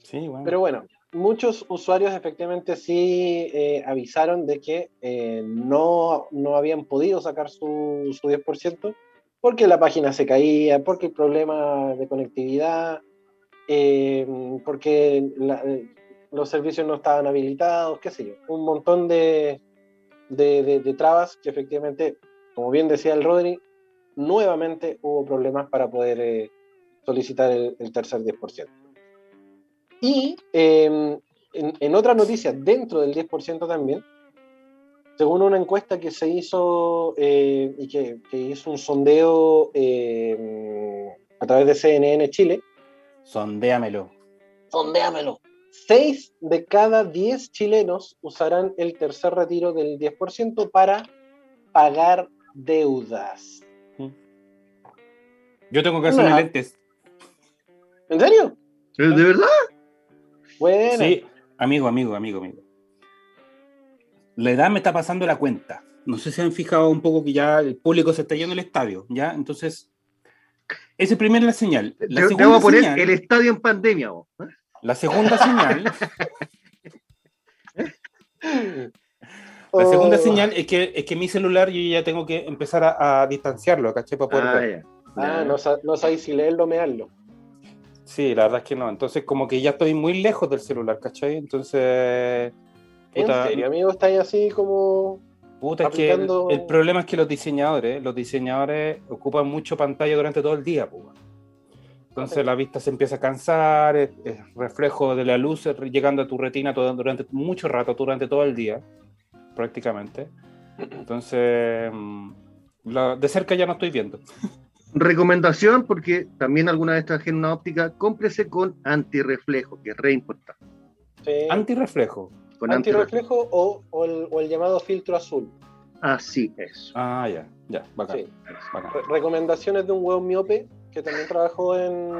Sí, bueno. Pero bueno, muchos usuarios efectivamente sí eh, avisaron de que eh, no, no habían podido sacar su, su 10% porque la página se caía, porque el problema de conectividad, eh, porque la- los servicios no estaban habilitados, qué sé yo. Un montón de, de, de- de trabas que efectivamente, como bien decía el Rodri, nuevamente hubo problemas para poder eh, solicitar el, el tercer 10%. Y eh, en, en otra noticia, dentro del 10% también, según una encuesta que se hizo eh, y que, que hizo un sondeo eh, a través de CNN Chile, Sondéamelo. sondéamelo, 6 de cada 10 chilenos usarán el tercer retiro del 10% para pagar deudas. Yo tengo que hacerme Nah. lentes. ¿En serio? ¿De verdad? Bueno, Sí, amigo, amigo, amigo, amigo. La edad me está pasando la cuenta. No sé si han fijado un poco que ya el público se está yendo al estadio, ¿ya? Entonces, esa es primera la señal. La Te, te segunda voy a poner señal, el estadio en pandemia, vos. ¿eh? la segunda señal, la Oh. segunda señal es que, es que mi celular yo ya tengo que empezar a, a distanciarlo, ¿caché? Para poder Ah, ver. ah, no, no sabéis si leerlo o mearlo. Sí, la verdad es que no. Entonces, como que ya estoy muy lejos del celular, ¿cachai? Entonces, ¿En puta, serio, amigo? ¿Estáis así como Puta, es que el, problema es que los diseñadores, los diseñadores ocupan mucho pantalla durante todo el día, weón. Entonces la vista se empieza a cansar, es, es reflejo de la luz llegando a tu retina todo- durante mucho rato, durante todo el día, prácticamente. Entonces, mm, la- de cerca ya no estoy viendo. Recomendación, porque también alguna vez trabajé en una óptica, cómprese con antirreflejo, que es re importante. Sí. Antirreflejo. Con Antirreflejo o, o el, o el llamado filtro azul. Así es. Ah, ya, ya, bacán. Sí. bacán. Re- recomendaciones de un hueón miope que también trabajó en,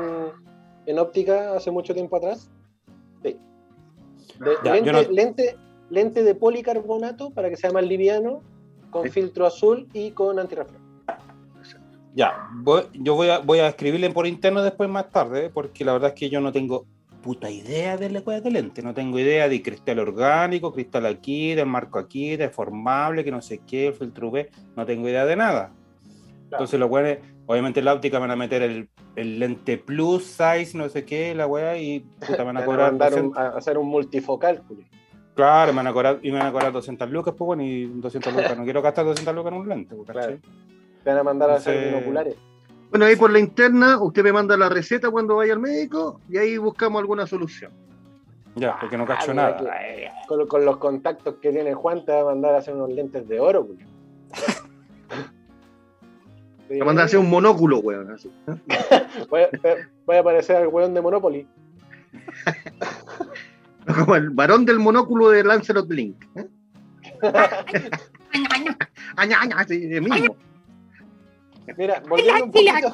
en óptica hace mucho tiempo atrás. Sí. De- Ya, lente, yo no- lente, lente de policarbonato para que sea más liviano, con filtro azul y con antirreflejo. Ya, voy- yo voy a, voy a escribirle por interno después más tarde, porque la verdad es que yo no tengo puta idea de la cueva de lente. No tengo idea de cristal orgánico, cristal aquí, del marco aquí, deformable, que no sé qué, el filtro UV. No tengo idea de nada. Entonces los weones, obviamente en la óptica van a meter el, el lente plus size, no sé qué, la weá, y puta, van a Van a cobrar mandar 200 un- a hacer un multifocal. Claro, me van a cobrar, y me van a cobrar 200 lucas, pues bueno, y 200 lucas. No quiero gastar 200 lucas en un lente, pues, ¿cachai? Te van a mandar a hacer binoculares. Bueno, ahí por la interna, usted me manda la receta cuando vaya al médico y ahí buscamos alguna solución. Ya, porque no cacho Ah, nada. mira que Con, con los contactos que tiene Juan, te va a mandar a hacer unos lentes de oro, Juli. Me manda a hacer un monóculo, weón. así. Voy a, voy a parecer al weón de Monopoly. Como el varón del monóculo de Lancelot Link. ¿eh? Aña, aña, así, de mismo. Mira, volviendo un poquito,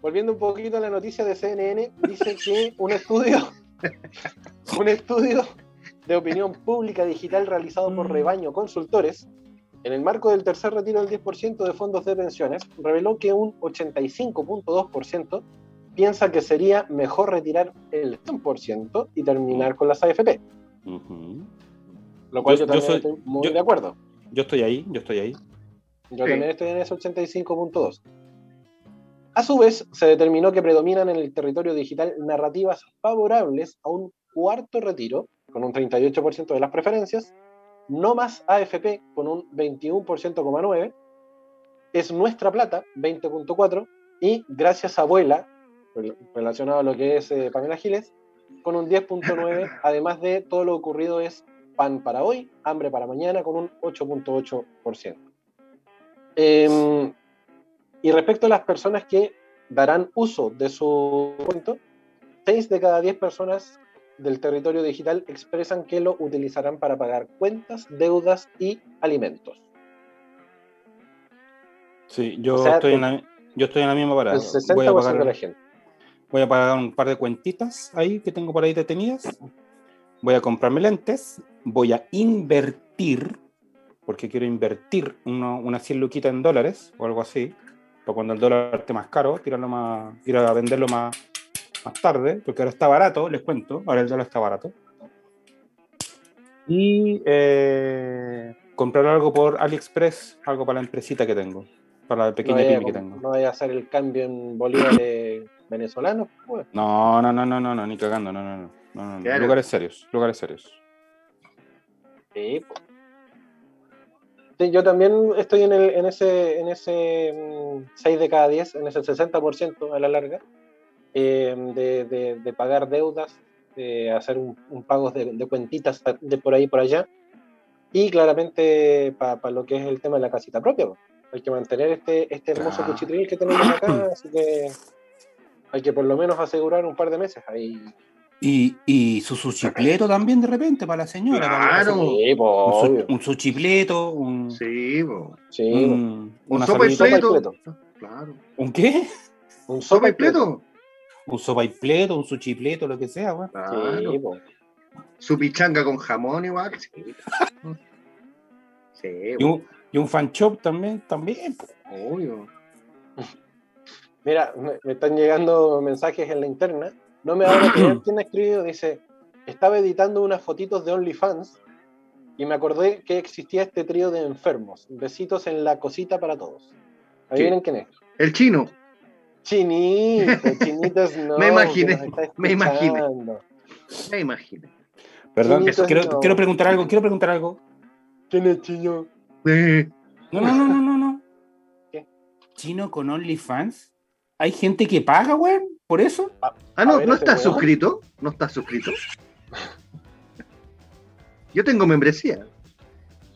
volviendo un poquito a la noticia de CNN, dice que un estudio, un estudio de opinión pública digital realizado por Rebaño Consultores, en el marco del tercer retiro del 10% de fondos de pensiones, reveló que un 85.2% piensa que sería mejor retirar el 100% y terminar con las AFP. Lo cual yo, también soy- estoy muy yo- de acuerdo. Yo estoy ahí, yo estoy ahí. Yo Sí. también estoy en ese 85.2. A su vez, se determinó que predominan en el territorio digital narrativas favorables a un cuarto retiro, con un 38% de las preferencias, no más AFP, con un 21,9%, es nuestra plata, 20.4%, y gracias a abuela, rel- relacionado a lo que es eh, Pamela Giles, con un 10.9%, además de todo lo ocurrido es pan para hoy, hambre para mañana, con un 8.8%. Eh, y respecto a las personas que darán uso de su cuento, 6 de cada 10 personas del territorio digital expresan que lo utilizarán para pagar cuentas, deudas y alimentos. Sí, yo, O sea, estoy, en la, yo estoy en la misma parada. El 60% Voy a, pagar, de la gente. voy a pagar un par de cuentitas ahí que tengo por ahí detenidas. Voy a comprarme lentes. Voy a invertir, porque quiero invertir uno, unas 100 luquitas en dólares o algo así. Para cuando el dólar esté más caro, tirarlo más, ir a venderlo más, más tarde, porque ahora está barato, les cuento. Ahora el dólar está barato. Y eh, comprar algo por AliExpress, algo para la empresita que tengo, para la No pequeña vaya, pyme que tengo. no vaya a hacer el cambio en bolívares venezolanos. pues. No, no, no, no, no, no, ni cagando, no, no, no. no, no, no. Lugares serios, lugares serios. Sí, po. Sí, yo también estoy en, el, en ese, en ese mm, 6 de cada 10, en ese 60% a la larga, eh, de, de- de pagar deudas, de hacer un, un pago de, de cuentitas de por ahí por allá, y claramente para lo que es el tema de la casita propia. po. Hay que mantener este, este hermoso Claro. cuchitril que tenemos acá, así que hay que por lo menos asegurar un par de meses ahí. Y, y su suchipleto también de repente para la señora. para Claro. un, Sí, po, su- un suchipleto, un, Sí, po. Sí, un, sopa y pleto. Claro. ¿Un qué? Un Sopa y pleto. Un sopa y pleto, un suchipleto, lo que sea, weón. Claro. Sí, po. Su pichanga con jamón igual. Sí, sí Y un, y un fan shop también, también. obvio. Mira, me, me están llegando mensajes en la interna. No me van a creer quién ha escrito. Dice: Estaba editando unas fotitos de OnlyFans y me acordé que existía este trío de enfermos. Besitos en la cosita para todos. Adivinen quién es. El chino. Chinito, chinitos no. Me imaginé, me imaginé. Me imagino. Perdón, quiero, no. quiero preguntar algo, quiero preguntar algo. ¿Quién es chino? No, no, no, no, no, no. ¿Qué? Chino con OnlyFans. ¿Hay gente que paga, weón? ¿Por eso? Ah, A no, ¿no estás suscrito? ¿No estás suscrito? Yo tengo membresía.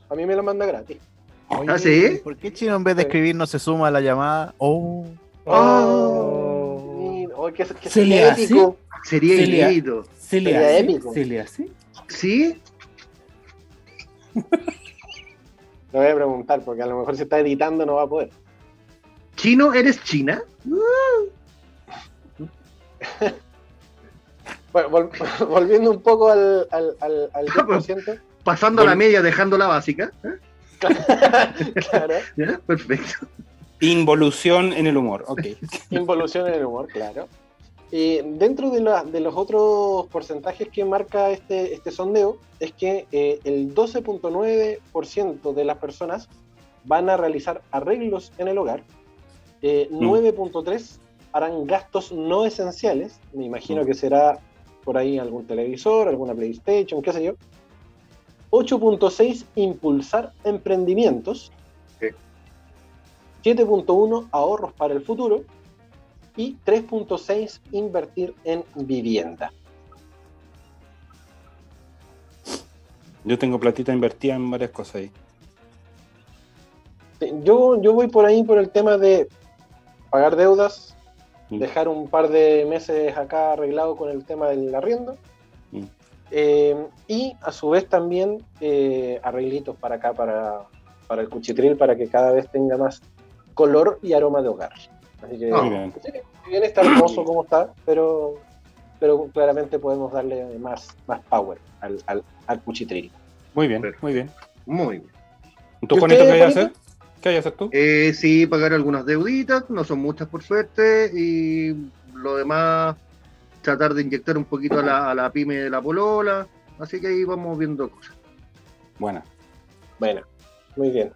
A mí me lo manda gratis. ¿Ah, sí? ¿Por qué Chino en vez de escribir no se suma a la llamada? Oh, Oh, oh que, que sería épico. Sería inédito. Celia, Sería ¿sí? épico. ¿sí? ¿Sí? Lo voy a preguntar porque a lo mejor si está editando no va a poder. ¿Chino? ¿Eres china? Bueno, vol- volviendo un poco al, al, al, al 10%. Pasando la media, dejando la básica. ¿eh? claro. ¿Ya? Perfecto. Involución en el humor, ok. Involución en el humor, claro. Dentro de, la- de los otros porcentajes que marca este, este sondeo, es que eh, el 12.9% de las personas van a realizar arreglos en el hogar, eh, 9.3% harán gastos no esenciales, me imagino que será por ahí algún televisor, alguna PlayStation, qué sé yo. 8.6 impulsar emprendimientos. 7.1 ahorros para el futuro y 3.6 invertir en vivienda. Yo tengo platita invertida en varias cosas ahí. Sí, Yo, yo voy por ahí por el tema de pagar deudas, dejar un par de meses acá arreglado con el tema del arriendo Mm. eh, y a su vez también eh, arreglitos para acá, para, para el cuchitril, para que cada vez tenga más color y aroma de hogar. Así que, Muy bien. sí, si bien está hermoso como está, pero, pero claramente podemos darle más, más power al, al, al cuchitril. Muy bien, muy bien. Muy bien. ¿Tú, ¿Y Juanito, qué vas a Juanito? hacer? ¿Qué vas a hacer tú? Eh, sí, pagar algunas deuditas, no son muchas por suerte, y lo demás, tratar de inyectar un poquito a la, a la pyme de la polola, así que ahí vamos viendo cosas. Buena. Bueno, muy bien.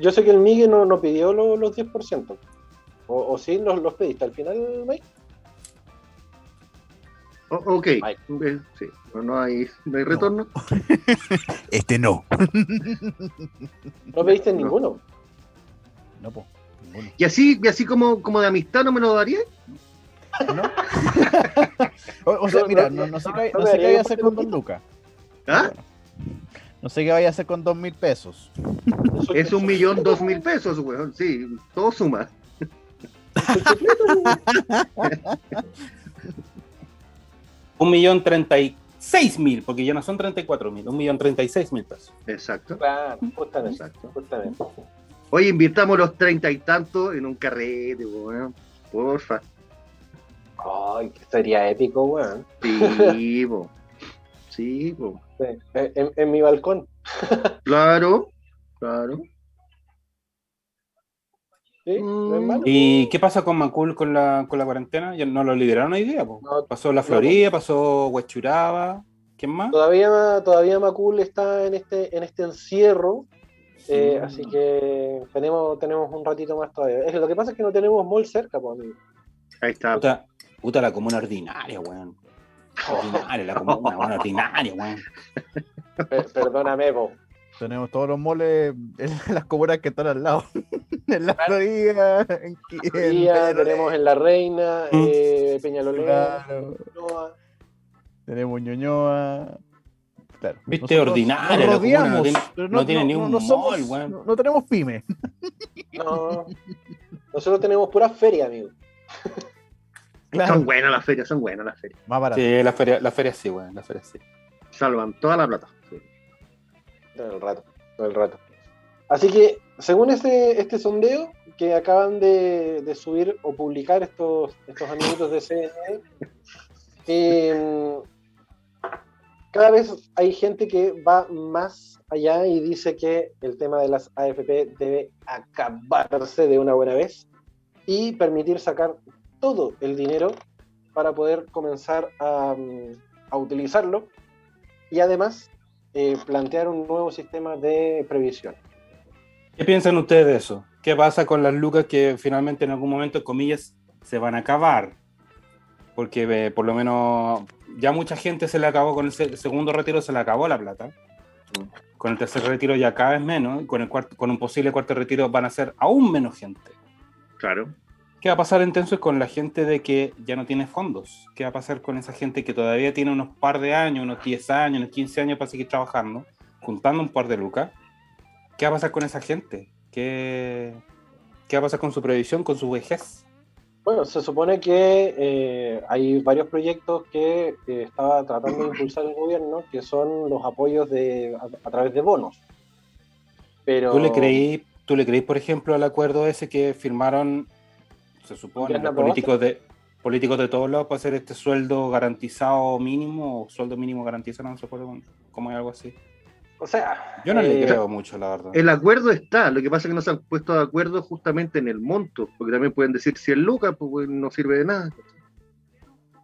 Yo sé que el Miguel no, no pidió lo- los 10%. O, o sí, los, los pediste al final, Mike. O- ok, sí, no, no hay, no hay retorno. Este no. No pediste ninguno. No, po. ninguno. Y así, y así como, como de amistad no me lo daría. O, o sea, No, mira, no, no, no sé no, qué, no no sé qué a hacer con dos lucas. ¿Ah? No sé qué vaya a hacer con dos mil pesos. Es un millón dos mil pesos, weón, sí, todo suma. Un millón treinta y seis mil, porque ya no son treinta y cuatro mil, un millón treinta y seis mil pesos. Exacto. Claro, justamente. justamente. Oye, invirtamos los treinta y tantos en un carrete, weón. Porfa. Ay, que sería épico, weón. Sí, po. Sí, En, en- en mi balcón. Claro, claro. Sí, no es malo. ¿Y qué pasa con Macul con la, con la cuarentena? ¿Ya no lo liberaron hoy día? po? pasó La Florida, pasó Huachuraba. ¿Quién más? Todavía, todavía Macul está en este, en este encierro. eh, Mm. Así que tenemos, tenemos un ratito más todavía. Es, lo que pasa es que no tenemos mall cerca, pues, amigo. Ahí está. Puta, puta la comuna ordinaria, weón. Ordinaria, la comuna, weón, ordinaria, weón. Per- perdóname, po. Tenemos todos los moles en las comunas que están al lado. en la Florida, en, en tenemos en La Reina, eh, Peñalolén, Claro. Ñuñoa. Tenemos Ñuñoa. Claro. Viste, ordinaria la nos comuna, no rodeamos, tiene- pero no tiene ni un somos- mall, weón. no- no tenemos pyme. No, nosotros tenemos pura feria, amigo. Son buenas las ferias, son buenas las ferias. Más barato. Sí, la feria, la feria sí, weón, la feria sí. Salvan toda la plata. sí. Todo el rato, todo el rato. Así que, según este, este sondeo que acaban de, de subir o publicar estos, estos amiguitos de CNN, eh, cada vez hay gente que va más allá y dice que el tema de las AFP debe acabarse de una buena vez y permitir sacar todo el dinero para poder comenzar a, mm, a utilizarlo y además eh, plantear un nuevo sistema de previsión. ¿Qué piensan ustedes de eso? ¿Qué pasa con las lucas que finalmente en algún momento, comillas, se van a acabar? Porque eh, por lo menos ya mucha gente se le acabó con el se- segundo retiro, se le acabó la plata. Con el tercer retiro ya cada vez menos, y con, el cuarto, con un posible cuarto retiro van a ser aún menos gente. Claro. ¿Qué va a pasar entonces con la gente de que ya no tiene fondos? ¿Qué va a pasar con esa gente que todavía tiene unos par de años, unos 10 años, unos 15 años para seguir trabajando, juntando un par de lucas? ¿Qué va a pasar con esa gente? ¿Qué, ¿Qué va a pasar con su previsión, con su vejez? Bueno, se supone que eh, hay varios proyectos que estaba tratando de impulsar el gobierno, que son los apoyos de, a, través de bonos. Pero... ¿Tú le creí, tú le creí, por ejemplo, al acuerdo ese que firmaron, se supone, los políticos de, políticos de todos lados para hacer este sueldo garantizado mínimo o sueldo mínimo garantizado, no se puede, como hay algo así? O sea, yo no le eh, creo mucho, la verdad. El acuerdo está, lo que pasa es que no se han puesto de acuerdo justamente en el monto, porque también pueden decir si 100 lucas, pues no sirve de nada.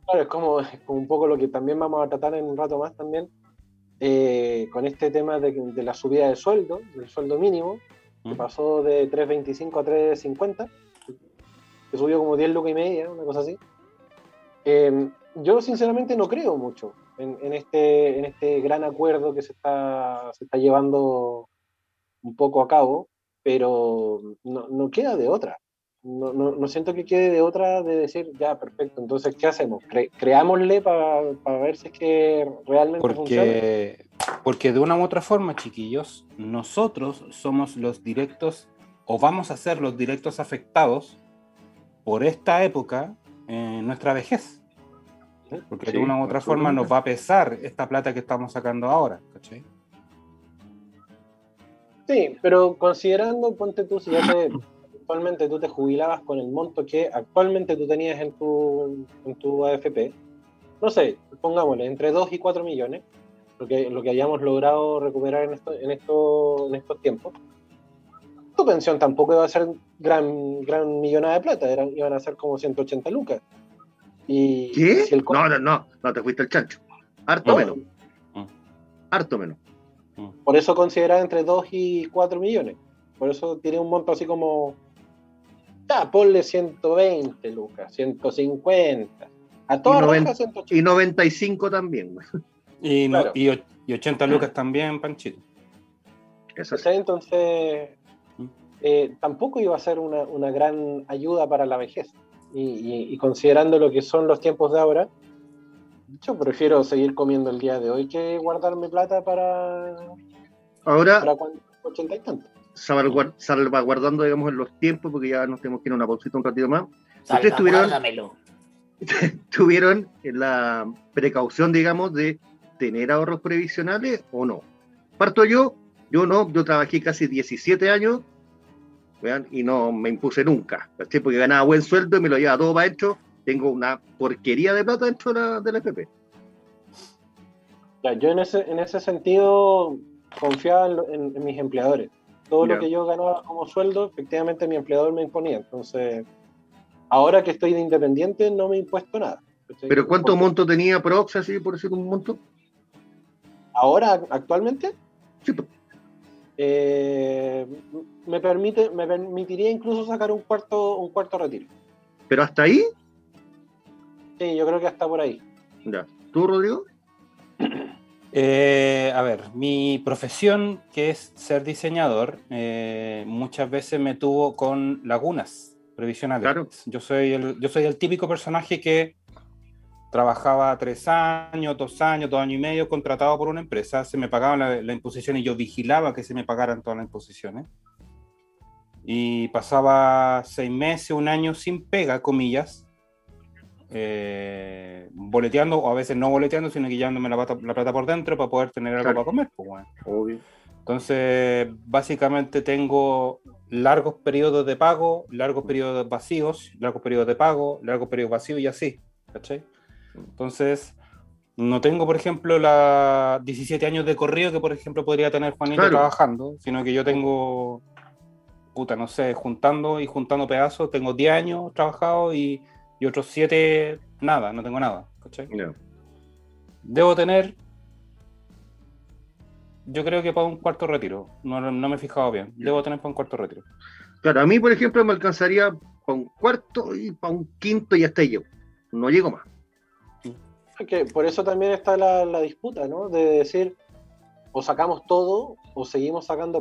Claro, es como, un poco lo que también vamos a tratar en un rato más también, eh, con este tema de, la subida de sueldo, del sueldo mínimo, que ¿Mm? pasó de 3.25 a 3.50, que subió como 10 lucas y media, una cosa así. Eh, yo sinceramente no creo mucho en, este, en este gran acuerdo que se está, se está llevando un poco a cabo, pero no, no queda de otra. No, no, no, siento que quede de otra de decir, ya, perfecto, entonces, ¿qué hacemos? creámosle para ver si es que realmente porque, funciona. Porque de una u otra forma, chiquillos, nosotros somos los directos, o vamos a ser los directos afectados por esta época en nuestra vejez. Porque de una u otra forma nos va a pesar esta plata que estamos sacando ahora, ¿cachai? Sí, pero considerando, ponte tú, si ya te, actualmente tú te jubilabas con el monto que actualmente tú tenías en tu, en tu AFP, no sé, pongámosle, entre 2 y 4 millones, porque lo que hayamos logrado recuperar en, esto, en, esto, en estos tiempos, tu pensión tampoco iba a ser gran, gran millonada de plata, eran, iban a ser como 180 lucas. Y ¿Qué? No, no, no, no te fuiste el chancho. Harto menos. Mm. Harto menos. Mm. Por eso considera entre 2 y 4 millones. Por eso tiene un monto así como. Ya, ponle 120 lucas, 150. A todas y, y 95 también. Y, y, 80 lucas también, Panchito. Eso Entonces, mm. Eh, tampoco iba a ser una, una gran ayuda para la vejez y, considerando lo que son los tiempos de ahora, yo prefiero seguir comiendo el día de hoy que guardarme plata para. Ahora. Para y tanto. Salvaguardando, digamos, en los tiempos, porque ya nos tenemos que ir a una pausita un ratito más. Ustedes tuvieron, tuvieron la precaución, digamos, de tener ahorros previsionales o no. Parto yo, yo no, yo trabajé casi 17 años y no me impuse nunca, porque ganaba buen sueldo y me lo llevaba todo para adentro. Tengo una porquería de plata dentro de la, de FP. yo en ese, en ese sentido confiaba en, mis empleadores. Todo lo que yo ganaba como sueldo, efectivamente mi empleador me imponía. Entonces, ahora que estoy de independiente, no me he impuesto nada. ¿Pero cuánto monto tenía Prox, así por decir un monto? ¿Ahora, actualmente? Sí, pues. Eh, me permite, me permitiría incluso sacar un cuarto, un cuarto retiro. ¿Pero hasta ahí? Sí, yo creo que hasta por ahí. Ya. ¿Tú, Rodrigo? Eh, a ver, mi profesión, que es ser diseñador, eh, muchas veces me tuvo con lagunas previsionales. Claro. Yo soy el, yo soy el típico personaje que trabajaba tres años, dos años, dos años y medio contratado por una empresa, se me pagaban la, imposición y yo vigilaba que se me pagaran todas las imposiciones. Y pasaba seis meses, un año sin pega, comillas, eh, boleteando, o a veces no boleteando, sino que llevándome la, la plata por dentro para poder tener algo para comer. Pues, Entonces, básicamente tengo largos periodos de pago, largos periodos vacíos, largos periodos de pago, largos periodos vacíos y así. ¿cachai? Entonces, no tengo, por ejemplo, la 17 años de corrido que, por ejemplo, podría tener Juanito trabajando, sino que yo tengo, puta, no sé, juntando y juntando pedazos, tengo 10 años trabajado y, otros 7, nada, no tengo nada. ¿cachai? Debo tener, yo creo que para un cuarto retiro, no, no me he fijado bien, debo tener para un cuarto retiro. Claro, a mí, por ejemplo, me alcanzaría para un cuarto y para un quinto y hasta yo. No llego más que por eso también está la, disputa, ¿no? De decir, o sacamos todo o seguimos sacando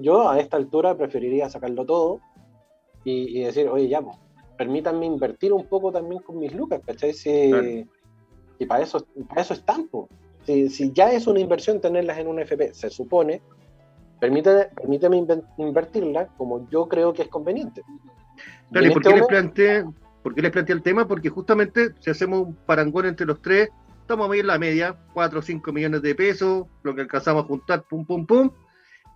Yo a esta altura preferiría sacarlo todo y, decir, oye, ya, pues, permítanme invertir un poco también con mis lucas, ¿cachai? Si, Y para eso, para eso están, Si, ya es una inversión tenerlas en un FP, se supone, permíteme, permíteme invertirla como yo creo que es conveniente. Dale, ¿por, este qué les planteé, ¿por qué les planteé el tema? Porque justamente si hacemos un parangón entre los tres, estamos a medir la media, 4 o 5 millones de pesos, lo que alcanzamos a juntar, pum, pum, pum.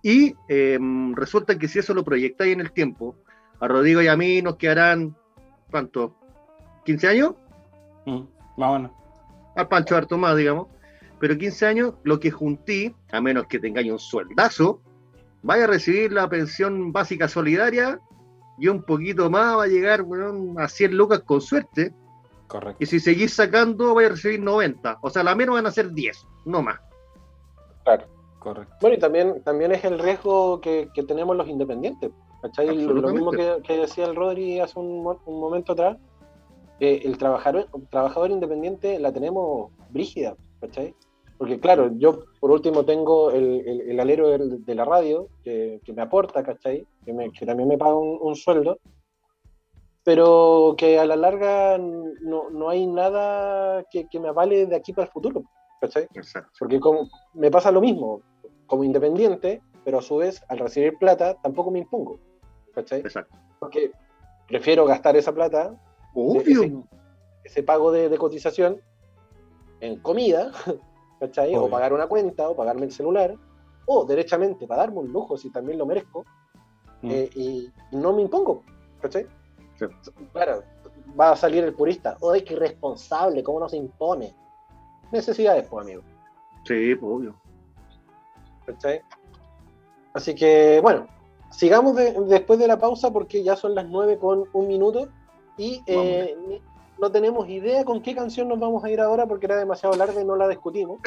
Y em, resulta que si eso lo proyectáis en el tiempo, a Rodrigo y a mí nos quedarán, ¿cuánto? ¿15 años? Mm, más o menos. Al Pancho harto más, digamos. Pero 15 años, lo que juntí, a menos que tengáis un sueldazo, vaya a recibir la pensión básica solidaria y un poquito más va a llegar a 100 lucas con suerte. Correcto. Y si seguís sacando, vaya a recibir 90. O sea, la menos van a ser 10, no más. Claro. Correcto. Bueno, y también, también es el riesgo que, tenemos los independientes. ¿cachai? Lo mismo que, decía el Rodri hace un, momento atrás. Eh, el, trabajador, trabajador independiente la tenemos brígida, ¿cachai? Porque claro, yo por último tengo el, alero de, la radio que, me aporta, ¿cachai? Que, también me paga un, sueldo, pero que a la larga no, no hay nada que, me avale de aquí para el futuro, ¿cachai? Porque como, me pasa lo mismo, como independiente, pero a su vez, al recibir plata, tampoco me impongo. ¿Cachai? Exacto. Porque prefiero gastar esa plata, Obvio. Ese, pago de, cotización, en comida, ¿cachai? O pagar una cuenta, o pagarme el celular, o derechamente para darme un lujo si también lo merezco, mm. eh, y, no me impongo, ¿cachai? Claro, va a salir el purista, ¡ay, qué irresponsable! ¿Cómo no se impone? Necesidades, pues, amigo. Sí, pues, obvio. Así que, bueno, sigamos después de la pausa porque ya son las 9 con un minuto y eh, no tenemos idea con qué canción nos vamos a ir ahora porque era demasiado larga y no la discutimos.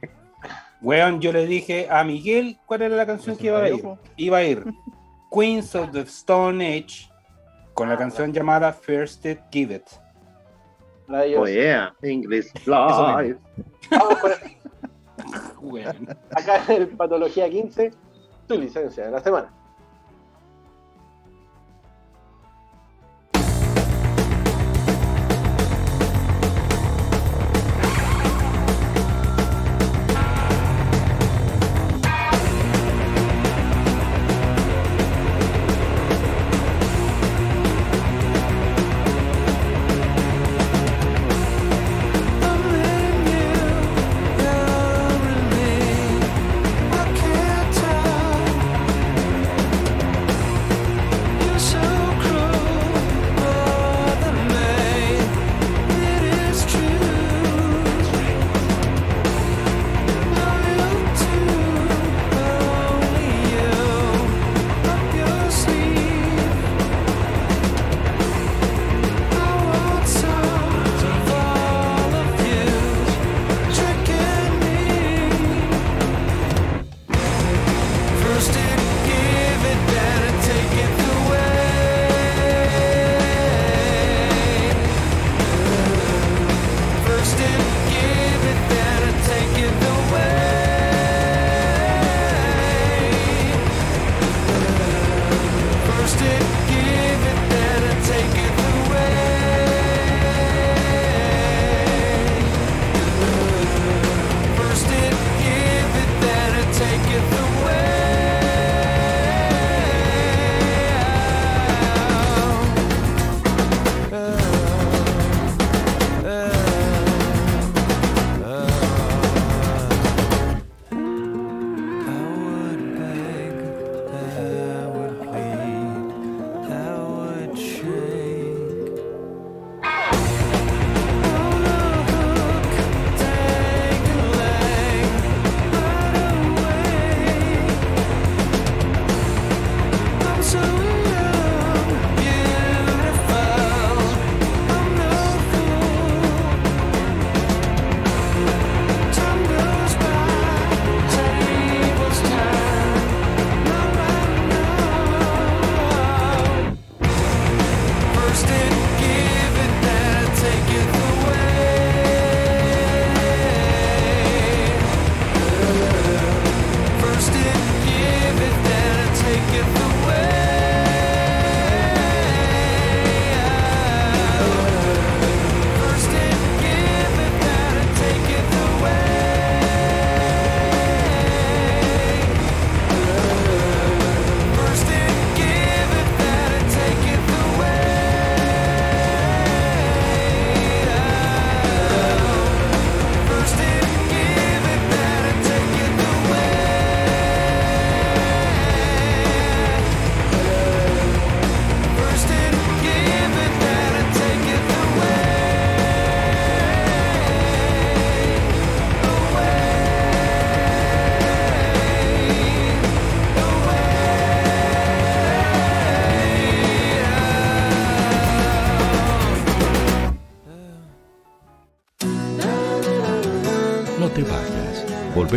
Weón, yo le dije a Miguel cuál era la canción que iba a ir. Iba a ir Queens of the Stone Age con la ah, canción llamada First Give It. Oh yeah, English Live. Acá en el Patología 15, tu licencia de la semana.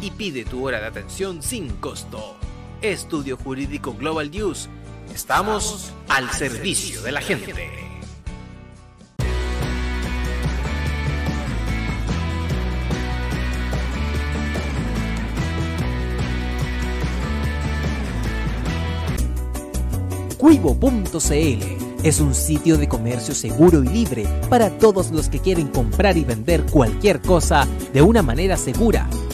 y pide tu hora de atención sin costo. Estudio Jurídico Global News. Estamos al servicio de la gente. Cuivo.cl es un sitio de comercio seguro y libre para todos los que quieren comprar y vender cualquier cosa de una manera segura,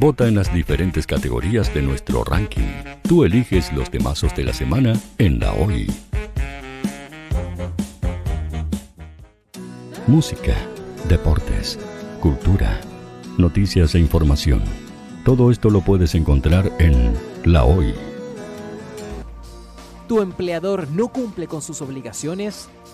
Vota en las diferentes categorías de nuestro ranking. Tú eliges los temazos de la semana en la hoy. Música, deportes, cultura, noticias e información. Todo esto lo puedes encontrar en La Hoy. ¿Tu empleador no cumple con sus obligaciones?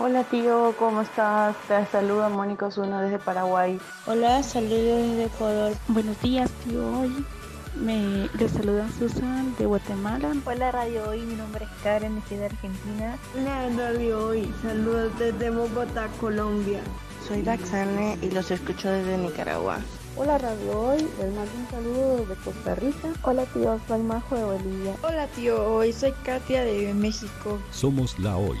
Hola tío, ¿cómo estás? Te saluda Mónica Osuna desde Paraguay. Hola, saludos desde Ecuador. Buenos días tío Hoy. Me les saluda Susan de Guatemala. Hola Radio Hoy, mi nombre es Karen de Argentina. Hola Radio Hoy, saludos desde Bogotá, Colombia. Soy Daxane y los escucho desde Nicaragua. Hola Radio Hoy, les mando un saludo desde Costa Rica. Hola tío, soy Majo de Bolivia. Hola tío Hoy, soy Katia de México. Somos la Hoy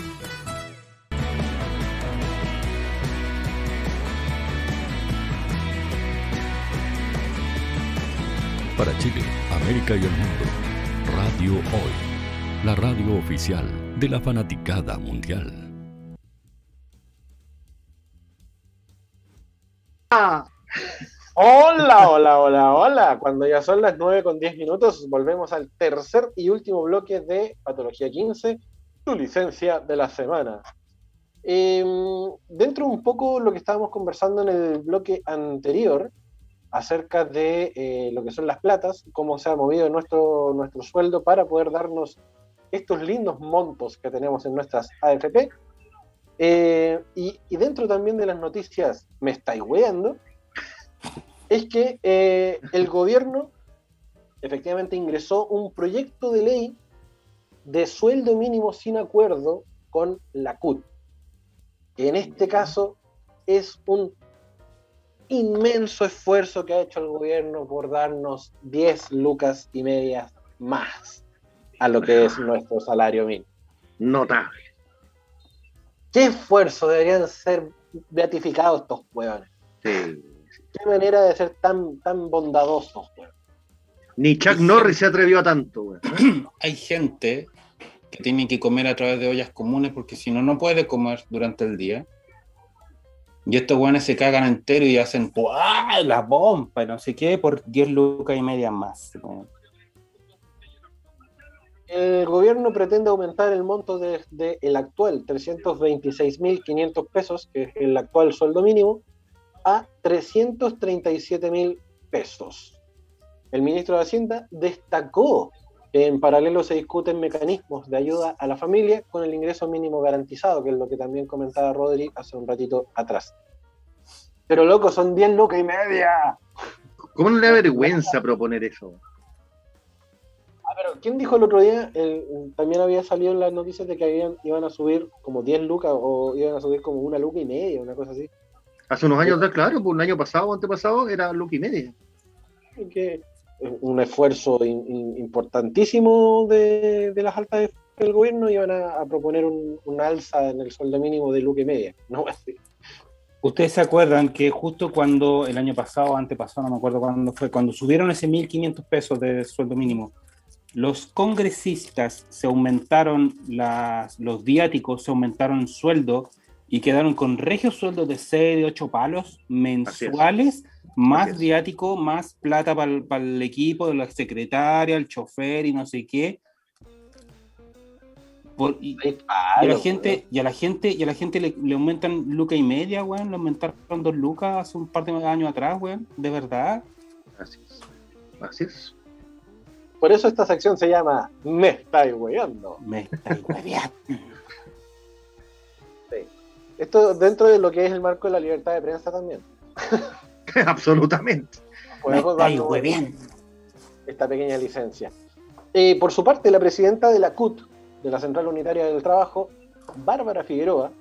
Chile, América y el mundo, Radio Hoy, la radio oficial de la fanaticada mundial. Hola, hola, hola, hola. Cuando ya son las 9 con 10 minutos, volvemos al tercer y último bloque de Patología 15, tu licencia de la semana. Eh, dentro un poco lo que estábamos conversando en el bloque anterior, acerca de eh, lo que son las platas, cómo se ha movido nuestro, nuestro sueldo para poder darnos estos lindos montos que tenemos en nuestras AFP. Eh, y, y, dentro también de las noticias, me estáis weando, es que eh, el gobierno efectivamente ingresó un proyecto de ley de sueldo mínimo sin acuerdo con la CUT, que en este caso es un inmenso esfuerzo que ha hecho el gobierno por darnos 10 lucas y medias más a lo que es nuestro salario mínimo. Notable. ¿Qué esfuerzo deberían ser beatificados estos hueones? Sí. Qué manera de ser tan, tan bondadosos, hueón. Ni Chuck Norris se atrevió a tanto, weón. Hay gente que tiene que comer a través de ollas comunes porque si no, no puede comer durante el día. Y estos weones se cagan entero y hacen ¡Ay, la bomba y no sé qué por 10 lucas y media más. El gobierno pretende aumentar el monto del de, el actual 326.500 pesos, que es el actual sueldo mínimo, a 337.000 pesos. El ministro de Hacienda destacó en paralelo se discuten mecanismos de ayuda a la familia con el ingreso mínimo garantizado, que es lo que también comentaba Rodri hace un ratito atrás. Pero loco, son 10 lucas y media. ¿Cómo no le da vergüenza proponer eso? Ah, pero ¿quién dijo el otro día? El, también había salido en las noticias de que habían, iban a subir como 10 lucas o iban a subir como una luca y media, una cosa así. Hace unos años atrás, claro, pues un año pasado o antepasado era luca y media. Que un esfuerzo in, in, importantísimo de, de, las altas del gobierno iban a, a proponer un, un, alza en el sueldo mínimo de y media. No así. Ustedes se acuerdan que justo cuando el año pasado, antepasado, no me acuerdo cuándo fue, cuando subieron ese 1.500 pesos de sueldo mínimo, los congresistas se aumentaron las, los viáticos, se aumentaron el sueldo y quedaron con regios sueldos de 6, de 8 palos mensuales, más viático, más plata para el, equipo, de la secretaria, el chofer y no sé qué. Por, y, y, a la gente, y a la gente, y a la gente le, le aumentan luca y media, weón, le aumentaron dos lucas hace un par de años atrás, weón, de verdad. Así es. Así es. Por eso esta sección se llama Me estáis hueveando. Me estáis hueveando. sí. Esto dentro de lo que es el marco de la libertad de prensa también. Absolutamente. Me estáis hueveando. Esta pequeña licencia. Eh, por su parte, la presidenta de la CUT, de la Central Unitaria del Trabajo, Bárbara Figueroa.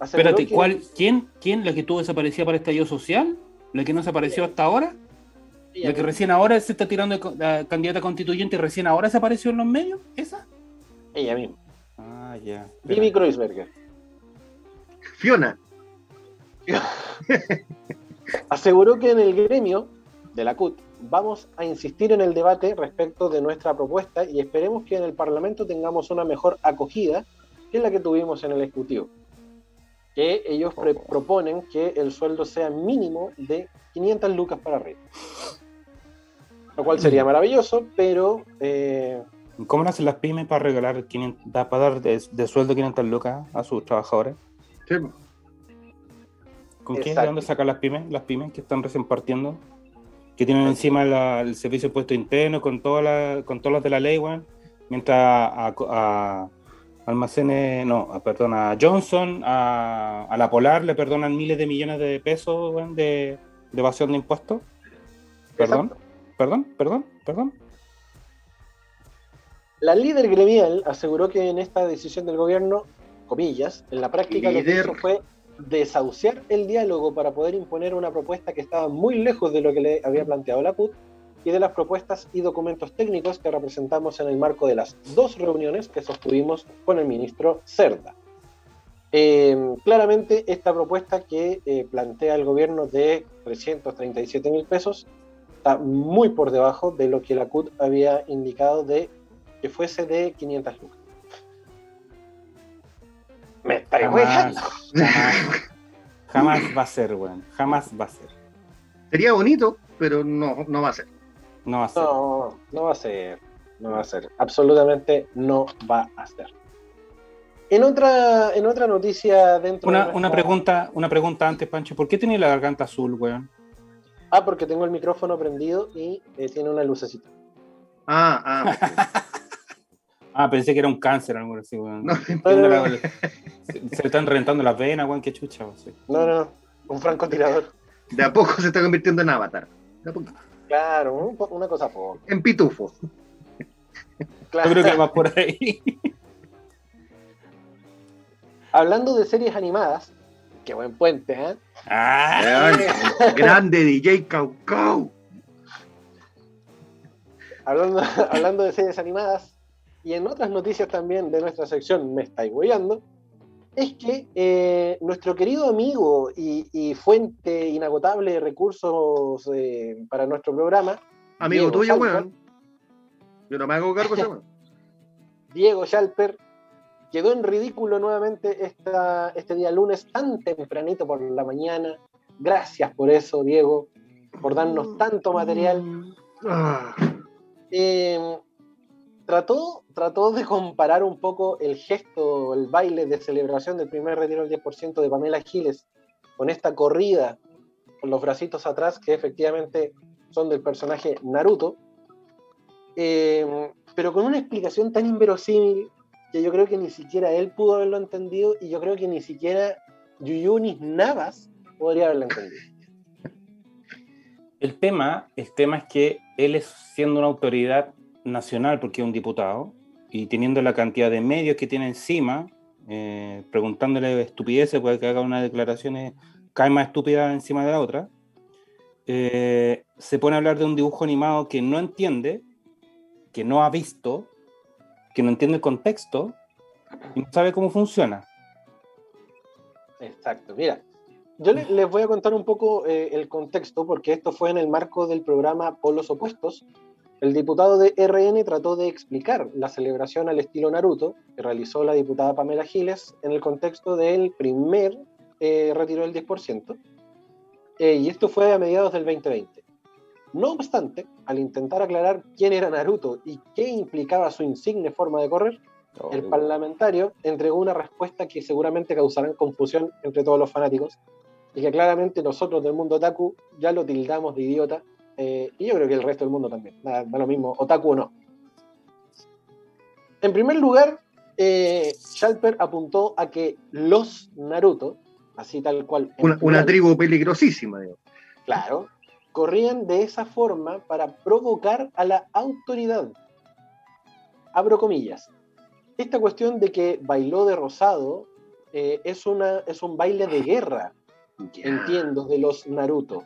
Espérate, que... ¿cuál, ¿quién? ¿Quién? ¿La que tú desaparecía para el estallido social? ¿La que no desapareció hasta ahora? La que recién ahora se está tirando de candidata constituyente y recién ahora se apareció en los medios, ¿esa? Ella misma. Ah, ya. Vivi Kreuzberger. Fiona. Aseguró que en el gremio de la CUT vamos a insistir en el debate respecto de nuestra propuesta y esperemos que en el Parlamento tengamos una mejor acogida que la que tuvimos en el Ejecutivo. Que ellos oh. proponen que el sueldo sea mínimo de 500 lucas para arriba lo cual sería maravilloso, pero... Eh... ¿Cómo hacen las pymes para regalar 500, para dar de, de, sueldo 500 lucas a sus trabajadores? Sí. ¿Con quién? ¿De dónde sacan las pymes? Las pymes que están recién partiendo, que tienen encima la, el servicio de puesto interno con, toda la, con todas las de la ley, bueno, mientras a, a, a almacenes, no, a, perdón, a Johnson, a, a, la Polar le perdonan miles de millones de pesos bueno, de, de evasión de impuestos. Perdón. Exacto. Perdón, perdón, perdón. La líder gremial aseguró que en esta decisión del gobierno, comillas, en la práctica líder. lo que hizo fue desahuciar el diálogo para poder imponer una propuesta que estaba muy lejos de lo que le había planteado la CUT y de las propuestas y documentos técnicos que representamos en el marco de las dos reuniones que sostuvimos con el ministro Cerda. Eh, claramente esta propuesta que eh, plantea el gobierno de 337 mil pesos está muy por debajo de lo que la CUT había indicado de que fuese de 500 lucas. Me jamás, jamás, jamás, va a ser, weón. Jamás va a ser. Sería bonito, pero no, no va a ser. No va a ser. No, no va a ser. No va a ser. Absolutamente no va a ser. En otra, en otra noticia dentro una, de una pregunta Una pregunta antes, Pancho. ¿Por qué tiene la garganta azul, weón? Ah, porque tengo el micrófono prendido y eh, tiene una lucecita. Ah, ah. ah, pensé que era un cáncer algo así, weón. No, no, no, se, se, le están reventando las venas, weón, qué chucha. Weón. No, no, un francotirador. De a poco se está convirtiendo en avatar. Claro, una cosa poco. En pitufo. Claro. Yo creo que va por ahí. Hablando de series animadas, qué buen puente, ¿eh? Ah, grande DJ Caucau. Hablando, hablando de series animadas y en otras noticias también de nuestra sección Me estáis guiando, es que eh, nuestro querido amigo y, y, fuente inagotable de recursos eh, para nuestro programa. Amigo Diego tuyo, weón. Yo no me hago cargo de Diego Schalper quedó en ridículo nuevamente esta, este día lunes tan tempranito por la mañana. Gracias por eso, Diego, por darnos tanto material. Ah. Eh, trató, trató de comparar un poco el gesto, el baile de celebración del primer retiro del 10% de Pamela Giles con esta corrida con los bracitos atrás, que efectivamente son del personaje Naruto, eh, pero con una explicación tan inverosímil que yo creo que ni siquiera él pudo haberlo entendido y yo creo que ni siquiera Yuyunis Navas podría haberlo entendido. El tema, el tema es que él es siendo una autoridad nacional porque es un diputado y teniendo la cantidad de medios que tiene encima, eh, preguntándole estupideces, puede que haga una declaración cae más estúpida encima de la otra, eh, se pone a hablar de un dibujo animado que no entiende, que no ha visto, que no entiende el contexto y no sabe cómo funciona. Exacto, mira, yo les voy a contar un poco eh, el contexto porque esto fue en el marco del programa Polos Opuestos. El diputado de RN trató de explicar la celebración al estilo Naruto que realizó la diputada Pamela Giles en el contexto del primer eh, retiro del 10%. Eh, y esto fue a mediados del 2020. No obstante, al intentar aclarar quién era Naruto y qué implicaba su insigne forma de correr, el parlamentario entregó una respuesta que seguramente causará confusión entre todos los fanáticos y que claramente nosotros del mundo otaku ya lo tildamos de idiota eh, y yo creo que el resto del mundo también, da, da lo mismo, otaku o no. En primer lugar, eh, Shalper apuntó a que los Naruto, así tal cual... Una, una tribu peligrosísima, digo. Claro, corrían de esa forma para provocar a la autoridad. Abro comillas. Esta cuestión de que bailó de rosado eh, es, una, es un baile de guerra, entiendo, de los Naruto.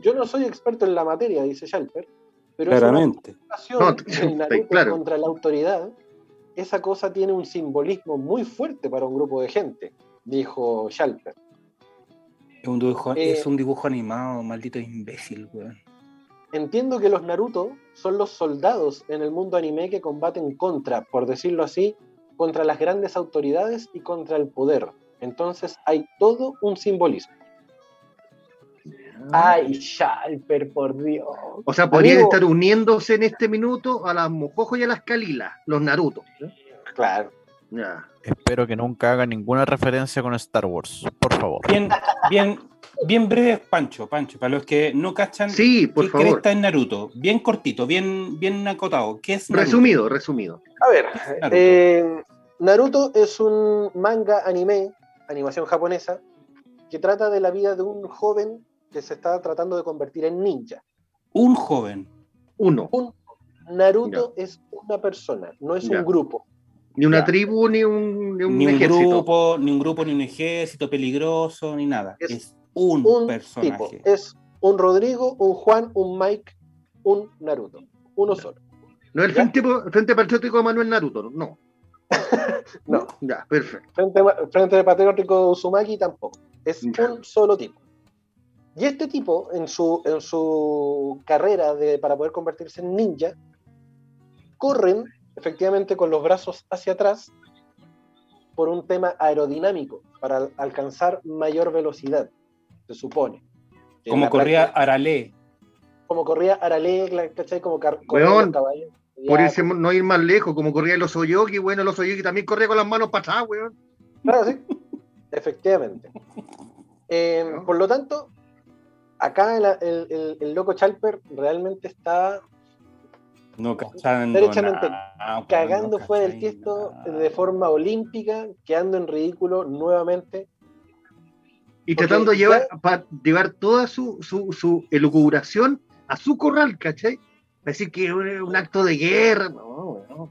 Yo no soy experto en la materia, dice Shalper, pero Claramente. es una no, Naruto claro. contra la autoridad. Esa cosa tiene un simbolismo muy fuerte para un grupo de gente, dijo Shalper. Es un dibujo, eh, es un dibujo animado, maldito imbécil, weón. Entiendo que los Naruto son los soldados en el mundo anime que combaten contra, por decirlo así, contra las grandes autoridades y contra el poder. Entonces hay todo un simbolismo. Ay, Shalper, por Dios. O sea, podrían estar uniéndose en este minuto a las Mojojo y a las Kalilas, los Naruto. Claro. Ya. Espero que nunca haga ninguna referencia con Star Wars, por favor. Bien, bien, bien breve, Pancho, Pancho, para los que no cachan sí, por qué favor. cresta es Naruto. Bien cortito, bien, bien acotado. ¿Qué es Naruto? Resumido, resumido. A ver, Naruto? Eh, Naruto es un manga anime, animación japonesa, que trata de la vida de un joven que se está tratando de convertir en ninja. Un joven. Uno. Un Naruto ya. es una persona, no es Ya. un grupo. Ni una Ya. tribu, ni un, ni un Ni un ejército. grupo, ni un grupo, ni un ejército peligroso, ni nada. Es Es, un, un personaje. tipo. Es un Rodrigo, un Juan, un Mike, un Naruto, uno solo. No el frente, frente, Patriótico de Manuel Naruto, no. no. Ya, perfecto. Frente, frente Patriótico de Uzumaki tampoco. Es un solo tipo. Y este tipo, en su, en su carrera de, para poder convertirse en ninja, corren efectivamente con los brazos hacia atrás por un tema aerodinámico, para alcanzar mayor velocidad, se supone. Como corría Arale. Como corría Arale, ¿cachai? Como car Weón, caballos. Por irse, no ir más lejos, como corría los Oyoki, bueno, los Oyoki también corría con las manos para atrás, weón. Claro, sí. Efectivamente. Eh, por lo tanto, acá el, el, el, loco Chalper realmente está no cachando cagando fuera del tiesto de forma olímpica, quedando en ridículo nuevamente. Y tratando de llevar, para llevar toda su, su, su elucubración a su corral, ¿cachai? Decir que es un, acto de guerra, no, no.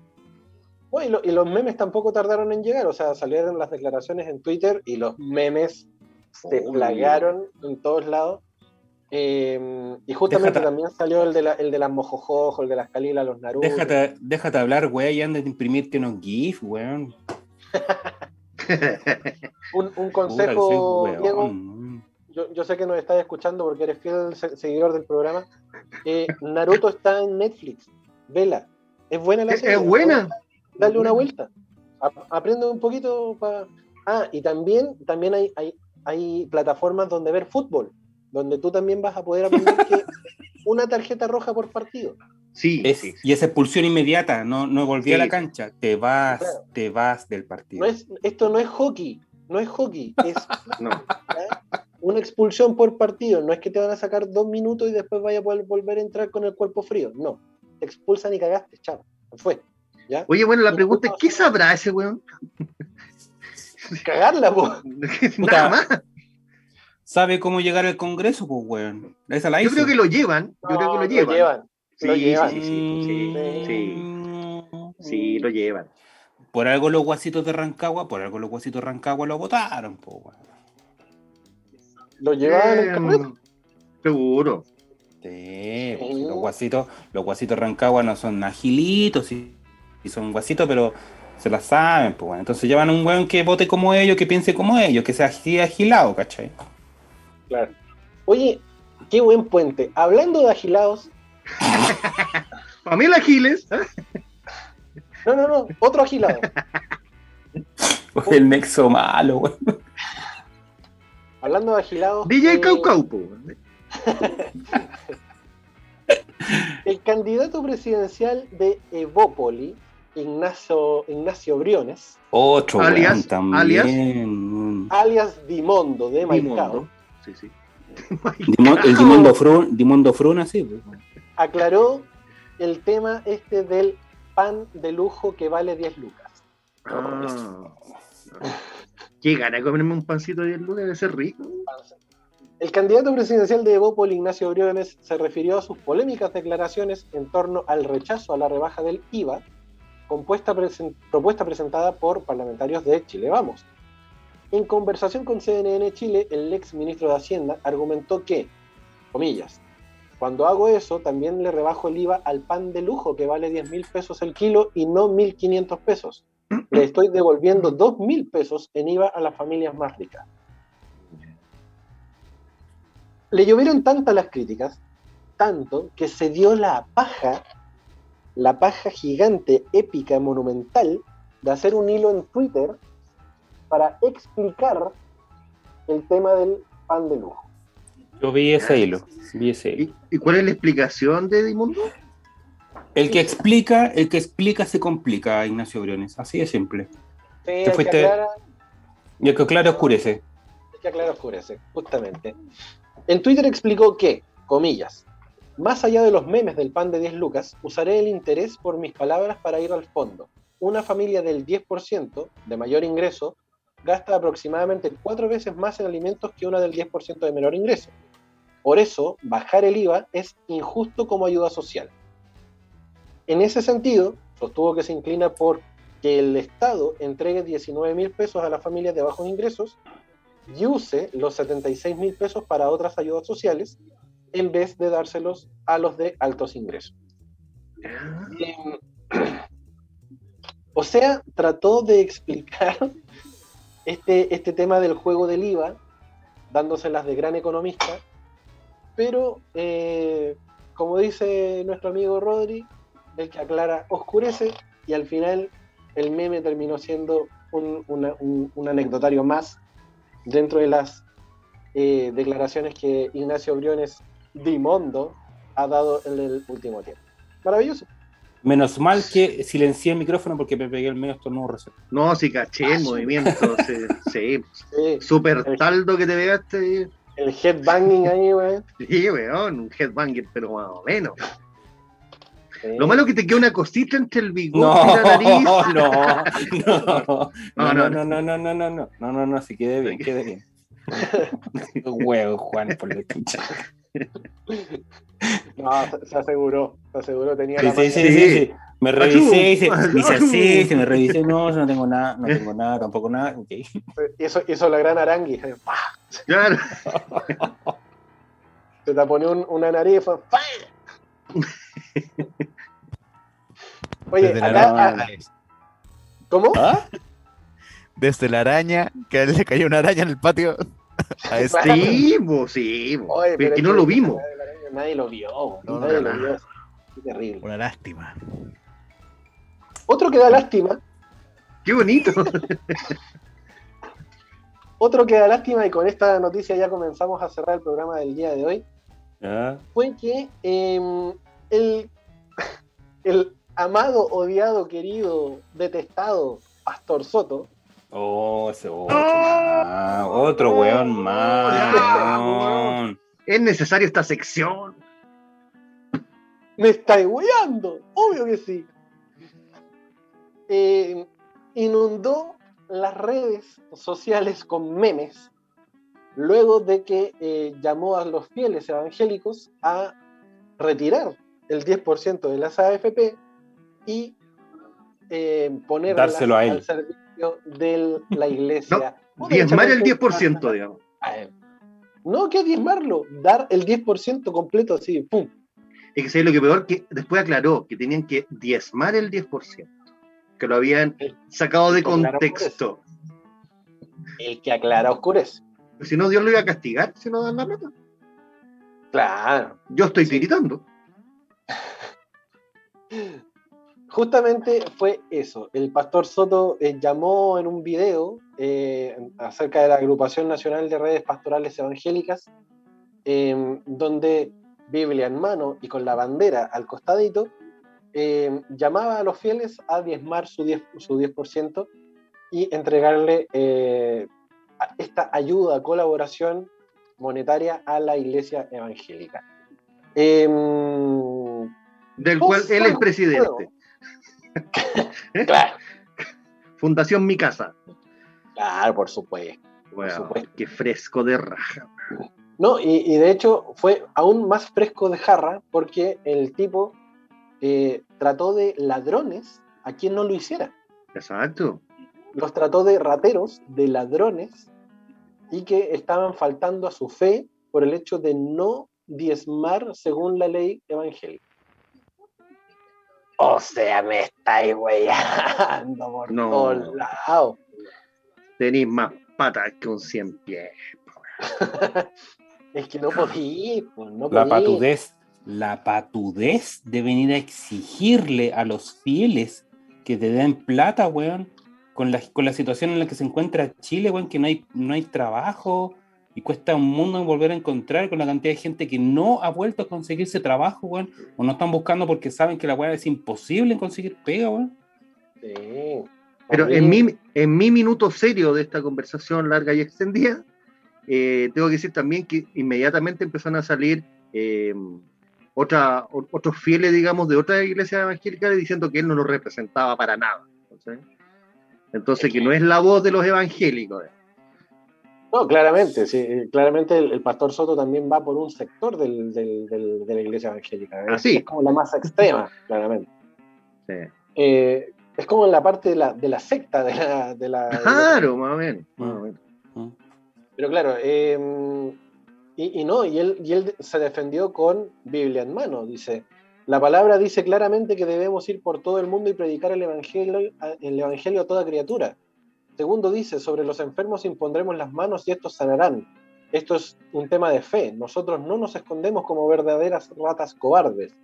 Bueno, y, los memes tampoco tardaron en llegar, o sea, salieron las declaraciones en Twitter y los memes se plagaron en todos lados. Eh, y justamente también salió el de, la, el de las mojojojo, el de las calilas, los Naruto. Déjate, déjate hablar, güey, y anda de imprimirte unos GIF, weón. un, un, consejo, Diego. Yo, yo, sé que nos estás escuchando porque eres fiel seguidor del programa. Eh, Naruto está en Netflix. Vela. Es buena la serie. Es buena. Dale una vuelta. Aprende un poquito para. Ah, y también, también hay, hay, hay plataformas donde ver fútbol donde tú también vas a poder aprender que una tarjeta roja por partido. Sí, y esa expulsión inmediata, no, no volví a la cancha, te vas, te vas del partido. esto no es hockey, no es hockey, es una expulsión por partido, no es que te van a sacar dos minutos y después vaya a poder volver a entrar con el cuerpo frío, no, te expulsan y cagaste, chao, fue. ¿ya? Oye, bueno, la pregunta es, ¿qué sabrá ese weón? Cagarla, po. Nada más sabe cómo llegar al Congreso, pues, weón. Esa la Yo creo que lo llevan. Yo creo que lo llevan. Lo llevan. Sí, lo llevan. sí, sí, sí, sí, sí, lo llevan. Por algo los guasitos de Rancagua, por algo los guasitos de Rancagua lo votaron, pues, weón. Lo llevan el Congreso. Seguro. Sí, los guasitos, los guasitos de Rancagua no son agilitos y, y son guasitos, pero se la saben, pues bueno. Entonces llevan un weón que vote como ellos, que piense como ellos, que sea así agilado, ¿cachai? Claro. Oye, qué buen puente. Hablando de agilados. Pamela Giles. no, no, no, otro agilado. el nexo malo, weón. Hablando de agilados. DJ eh... Caucaupo. el candidato presidencial de Evópoli, Ignacio, Ignacio Briones. Otro alias, también. alias, alias Dimondo de Maicao. Sí, sí. el Dimondo Frun, Dimondo Fruna, sí. Pues. Aclaró el tema este del pan de lujo que vale 10 lucas. Ah, ¿Qué gana comerme un pancito de 10 lucas? Debe ser rico. El candidato presidencial de Evópol, Ignacio Briones, se refirió a sus polémicas declaraciones en torno al rechazo a la rebaja del IVA compuesta propuesta presentada por parlamentarios de Chile Vamos. En conversación con CNN Chile, el ex ministro de Hacienda argumentó que, comillas, cuando hago eso también le rebajo el IVA al pan de lujo que vale 10 mil pesos el kilo y no 1.500 pesos. Le estoy devolviendo 2 mil pesos en IVA a las familias más ricas. Le llovieron tantas las críticas, tanto que se dio la paja la paja gigante, épica, monumental, de hacer un hilo en Twitter para explicar el tema del pan de lujo. Yo vi ese hilo, vi ese hilo. ¿Y, cuál es la explicación de Dimundo? El que explica, el que explica se complica, Ignacio Briones, así de simple. Sí, el fuiste... que aclara... Y el que aclara oscurece. El que aclara oscurece, justamente. En Twitter explicó que, comillas, más allá de los memes del pan de 10 lucas, usaré el interés por mis palabras para ir al fondo. Una familia del 10% de mayor ingreso gasta aproximadamente cuatro veces más en alimentos que una del 10% de menor ingreso. Por eso, bajar el IVA es injusto como ayuda social. En ese sentido, sostuvo que se inclina por que el Estado entregue 19 mil pesos a las familias de bajos ingresos y use los 76 mil pesos para otras ayudas sociales en vez de dárselos a los de altos ingresos. o sea, trató de explicar este, este tema del juego del IVA, dándoselas de gran economista, pero eh, como dice nuestro amigo Rodri, el que aclara oscurece y al final el meme terminó siendo un, anecdotario más dentro de las eh, declaraciones que Ignacio Briones Dimondo ha dado en el último tiempo. Maravilloso. Menos mal que silencié el micrófono porque me pegué el medio estornudo recién. No, sí caché el movimiento. sí, sí. Super taldo que te pegaste. El headbanging ahí, weón. Sí, weón, un headbanging, pero más o menos. Lo malo es que te queda una cosita entre el bigote y la nariz. No, no, no, no, no, no, no, no, no, no, no, no, no, se quede bien, quede bien. Huevo, Juan, por la escucha. No, se aseguró, se aseguró, tenía sí, la sí, sí, sí, sí, Me revisé, y se, dice así, se me revisé, no, no tengo nada, no tengo nada, tampoco nada, ok. Eso hizo la gran arangui. Claro. Se te pone un, una nariz y fue, Oye, Desde acá, la a- ¿cómo? ¿Ah? Desde la araña, que le cayó una araña en el patio. A este. Sí, bo, sí, bo. Oye, pero que no lo vimos. Nadie lo vio, No, nadie no, lo vio. Qué terrible. Una lástima. Otro que da lástima, Qué bonito. otro que da lástima, y con esta noticia ya comenzamos a cerrar el programa del día de hoy, fue que eh, el, el amado, odiado, querido, detestado Pastor Soto, Oh, ese otro weón más. Es necesario esta sección. me está hueando, obvio que sí. Eh, inundó las redes sociales con memes luego de que eh, llamó a los fieles evangélicos a retirar el 10% de las AFP y eh, ponerlas Dárselo a él. al servicio de la iglesia. Diezmar el derechamente 10%, digamos. No, que diezmarlo, dar el 10% completo así, ¡pum! Es que ¿sabes lo que peor, que después aclaró que tenían que diezmar el 10%, que lo habían sacado de contexto. El que aclara oscurece. Si no, Dios lo iba a castigar si no dan la plata. Claro. Yo estoy tiritando. Justamente fue eso. El pastor Soto eh, llamó en un video eh, acerca de la Agrupación Nacional de Redes Pastorales Evangélicas, eh, donde Biblia en mano y con la bandera al costadito, eh, llamaba a los fieles a diezmar su 10%, su 10% y entregarle eh, esta ayuda, colaboración monetaria a la iglesia evangélica. Em, Del cual él es presidente. claro, Fundación Mi Casa. claro, por supuesto. Bueno, supuesto. qué fresco de raja. No, y, y de hecho fue aún más fresco de jarra porque el tipo eh, trató de ladrones a quien no lo hiciera. Exacto. Los trató de rateros, de ladrones, y que estaban faltando a su fe por el hecho de no diezmar según la ley evangélica. O sea, me estáis weyando por No. todos lados. Tenéis más patas que un cien pies. Es que no podí, pues, no La podí. patudez, la patudez de venir a exigirle a los fieles que te den plata, weón, con la, con la situación en la que se encuentra Chile, weón, que no hay, no hay trabajo y cuesta un mundo volver a encontrar con la cantidad de gente que no ha vuelto a conseguirse trabajo, weón, o no están buscando porque saben que la weá es imposible conseguir pega, weón. Sí. Pero en mi, en mi minuto serio de esta conversación larga y extendida, eh, tengo que decir también que inmediatamente empezaron a salir eh, otra, o- otros fieles, digamos, de otras iglesias evangélicas diciendo que él no lo representaba para nada. Entonces, que no es la voz de los evangélicos. No, claramente, sí, eh, claramente el, el pastor Soto también va por un sector del- del- del- de la iglesia evangélica. ¿eh? Ah, sí. Es como la más extrema, claramente. Sí. Eh, es como en la parte de la, de la secta de la... De la Claro, más o menos. más o menos. Pero claro, eh, Y, y no, y él, y él se defendió con Biblia en mano. Dice, la palabra dice claramente que debemos ir por todo el mundo y predicar el evangelio, el evangelio a toda criatura. Segundo dice, sobre los enfermos impondremos las manos y estos sanarán. Esto es un tema de fe. Nosotros no nos escondemos como verdaderas ratas cobardes,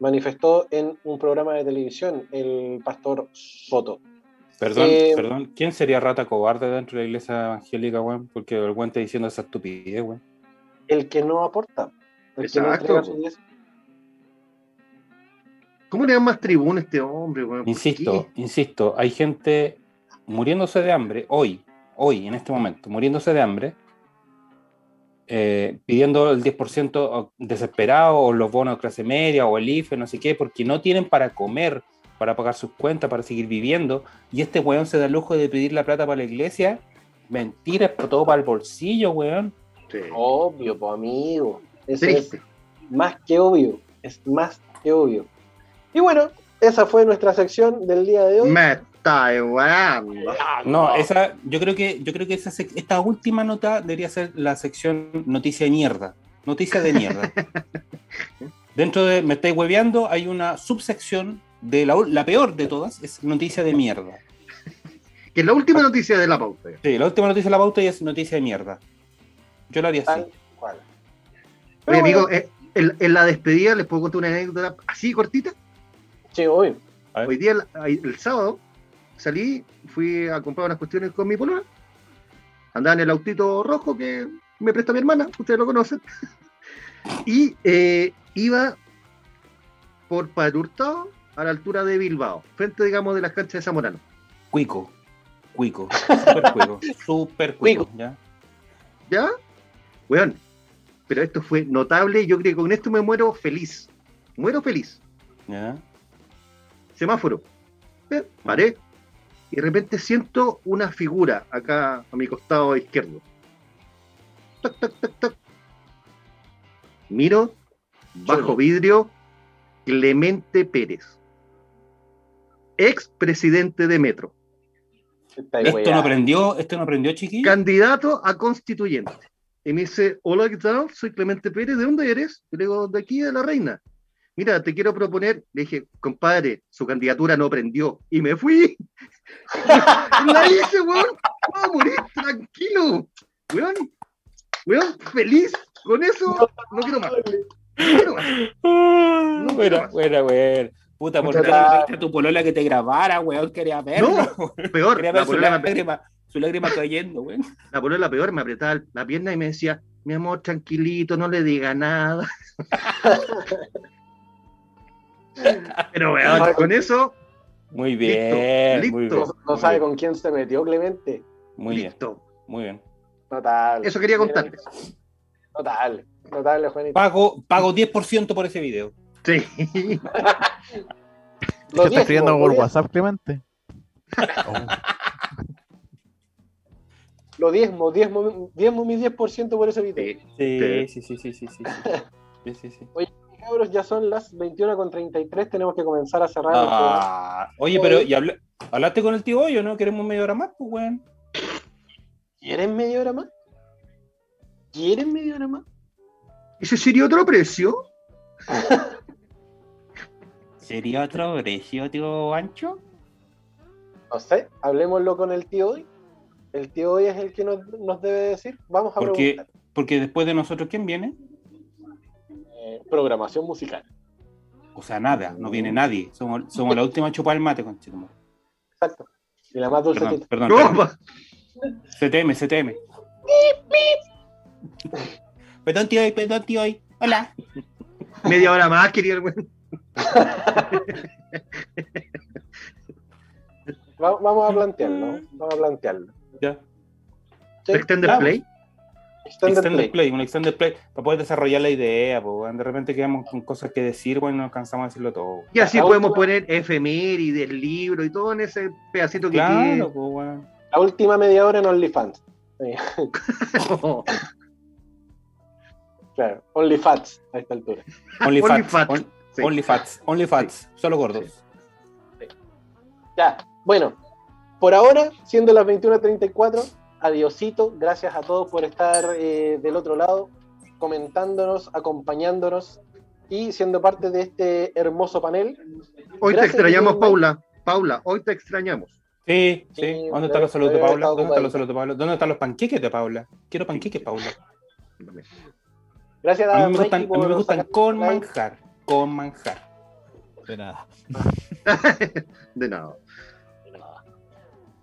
manifestó en un programa de televisión el pastor Soto. Perdón, Eh, perdón, ¿quién sería rata cobarde dentro de la iglesia evangélica, weón? Porque el weón está diciendo esa estupidez, weón. El que no aporta. El que no Exacto. entrega su. ¿Cómo le dan más tribuna a este hombre, weón? ¿Por Insisto, qué? insisto, hay gente muriéndose de hambre, hoy, hoy, en este momento, muriéndose de hambre, eh, pidiendo el 10% desesperado, o los bonos de clase media, o el IFE, no sé qué, porque no tienen para comer, para pagar sus cuentas, para seguir viviendo, y este weón se da el lujo de pedir la plata para la iglesia. Mentira, es todo para el bolsillo, weón. Sí. Obvio, pues amigo. Eso Triste. es más que obvio. Es más que obvio. Y bueno, esa fue nuestra sección del día de hoy. Está weando. No, esa, yo creo que, yo creo que esa sec- esta última nota debería ser la sección noticia de mierda. Noticia de mierda. Dentro de Me estáis hueveando, hay una subsección de la, la peor de todas, es noticia de mierda. Que es la última noticia de la pauta. Sí, la última noticia de la pauta y es noticia de mierda. Yo lo haría así. Cual. Oye, amigo, bueno, eh, en, en la despedida les puedo contar una anécdota así cortita. sí, ver. Hoy día, el sábado, salí, fui a comprar unas cuestiones con mi polola. Andaba en el autito rojo que me presta mi hermana, ustedes lo conocen. Y eh, iba por Padre Hurtado a la altura de Bilbao, frente, digamos, de las canchas de Zamorano. Cuico. Cuico. Super cuico. Super cuico. ¿ya? ¿Ya? Weón. Pero esto fue notable y yo creo que con esto me muero feliz. Muero feliz. ¿Ya? Semáforo. Eh, Paré. Y de repente siento una figura acá a mi costado izquierdo. Tac, tac, tac, tac. Miro, bajo vidrio, Clemente Pérez. Ex presidente de Metro. Esto no prendió, esto no prendió, chiquillo. candidato a constituyente. Y me dice, hola, ¿qué tal? Soy Clemente Pérez, ¿de dónde eres? Y le digo, de aquí, de La Reina. Mira, te quiero proponer, le dije, compadre, su candidatura no prendió. Y me fui. La hice, weón. Vamos a morir, tranquilo. Weón, weón, feliz. Con eso, no quiero más. No quiero más. No, buena, más. buena, buena. Puta, ¿por pediste a tu polola que te grabara, weón? Quería verlo. No, peor, Quería la ver su lágrima, su lágrima cayendo, weón. la polola peor me apretaba la pierna y me decía, mi amor, tranquilito, no le diga nada. Pero weón, con eso, Muy bien, listo. muy bien. No, sabe con quién se metió Clemente. Muy bien, listo. muy bien. Notable. Eso quería contarles. Notable. Notable, Juanito. Pago, pago 10% por ese video. Sí. Lo ¿Se está escribiendo por WhatsApp, Clemente? Lo diezmo, diezmo, diezmo mi 10% por ese video. Sí, sí, sí, sí, sí, sí. sí. Sí, sí, sí. Oye, cabros, ya son las 21.33, tenemos que comenzar a cerrar el. Ah, oye, pero ¿y habla- hablaste con el tío Hoyo, no? Queremos media hora más, pues, weón. ¿Quieren media hora más? ¿Quieren media hora más? ¿Ese sería otro precio? ¿Sería otro precio, tío Ancho? No sé, hablemoslo con el tío hoy. El tío hoy es el que nos, nos debe decir. Vamos a Porque, preguntar. porque después de nosotros, ¿quién viene? Eh, programación musical. O sea, nada, no viene nadie. Somos, somos la última chupada del mate, conchetumare. Exacto. Y la más dulce. Perdón, perdón. ¡Toma! CTM, CTM. Perdón, tío, hoy, perdón, tío. hoy. Hola. Media hora más, quería el vamos a plantearlo. Vamos a plantearlo. Ya. Sí, Extender vamos. Play. Extended Extended play. play. un extended play, para poder desarrollar la idea, pues, de repente quedamos con cosas que decir, bueno, no alcanzamos a decirlo todo. Y así La podemos última- poner efemérides, libro y todo en ese pedacito que Claro, weón. La última media hora en OnlyFans. Sí, claro, OnlyFans a esta altura. Only Only fats, fat. on- Sí. only fats, only fats, solo gordos. Ya, bueno, por ahora, siendo las 21.34, adiosito, gracias a todos por estar eh, del otro lado. comentándonos, acompañándonos y siendo parte de este hermoso panel. Hoy te extrañamos, Paula. Paula, hoy te extrañamos. Sí, sí. ¿Dónde están los saludos de Paula? ¿Dónde están los saludos de Paula? ¿Dónde están los panqueques de Paula? Quiero panqueques, Paula. Gracias a, mí me gustan, a mí me gustan con manjar. Con manjar. De nada. de nada.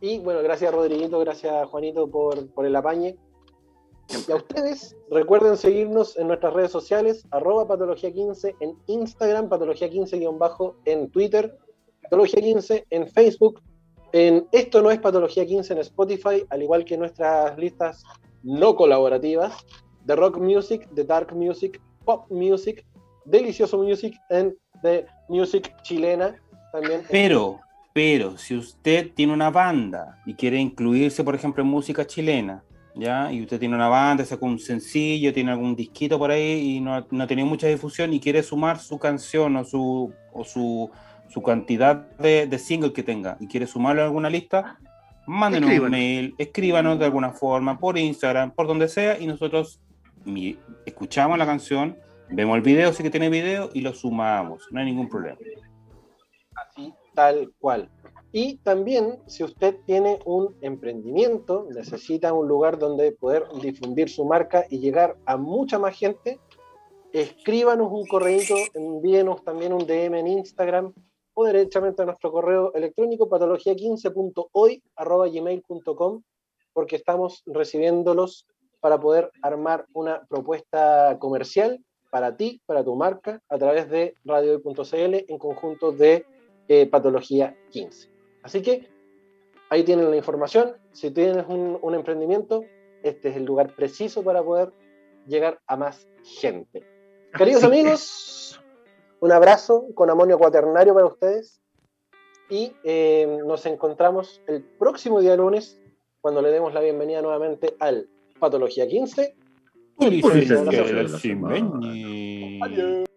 Y bueno, gracias Rodriguito, gracias Juanito por, por el apañe. Y a ustedes, recuerden seguirnos en nuestras redes sociales, arroba patología15 en Instagram, patología15- en Twitter, patología15 en Facebook, en Esto no es Patología 15 en Spotify, al igual que nuestras listas no colaborativas de rock music, de dark music, pop music, delicioso music en de music chilena también. Pero, pero, si usted tiene una banda y quiere incluirse, por ejemplo, en música chilena, ¿ya? Y usted tiene una banda, sacó un sencillo, tiene algún disquito por ahí y no, no ha tenido mucha difusión y quiere sumar su canción o su, o su, su cantidad de, de singles que tenga y quiere sumarlo a alguna lista, mándenos un mail, escríbanos de alguna forma, por Instagram, por donde sea, y nosotros escuchamos la canción, vemos el video, si que tiene video, y lo sumamos, no hay ningún problema. Tal cual. Y también, si usted tiene un emprendimiento, necesita un lugar donde poder difundir su marca y llegar a mucha más gente, escríbanos un correo, envíenos también un DM en Instagram o directamente a nuestro correo electrónico patología15.hoy.gmail.com porque estamos recibiéndolos para poder armar una propuesta comercial para ti, para tu marca, a través de radiohoy.cl en conjunto de eh, Patología 15. Así que ahí tienen la información. Si tienes un, un, emprendimiento, este es el lugar preciso para poder llegar a más gente. Queridos amigos, un abrazo con amonio cuaternario para ustedes y eh, nos encontramos el próximo día lunes cuando le demos la bienvenida nuevamente al Patología 15. Adiós.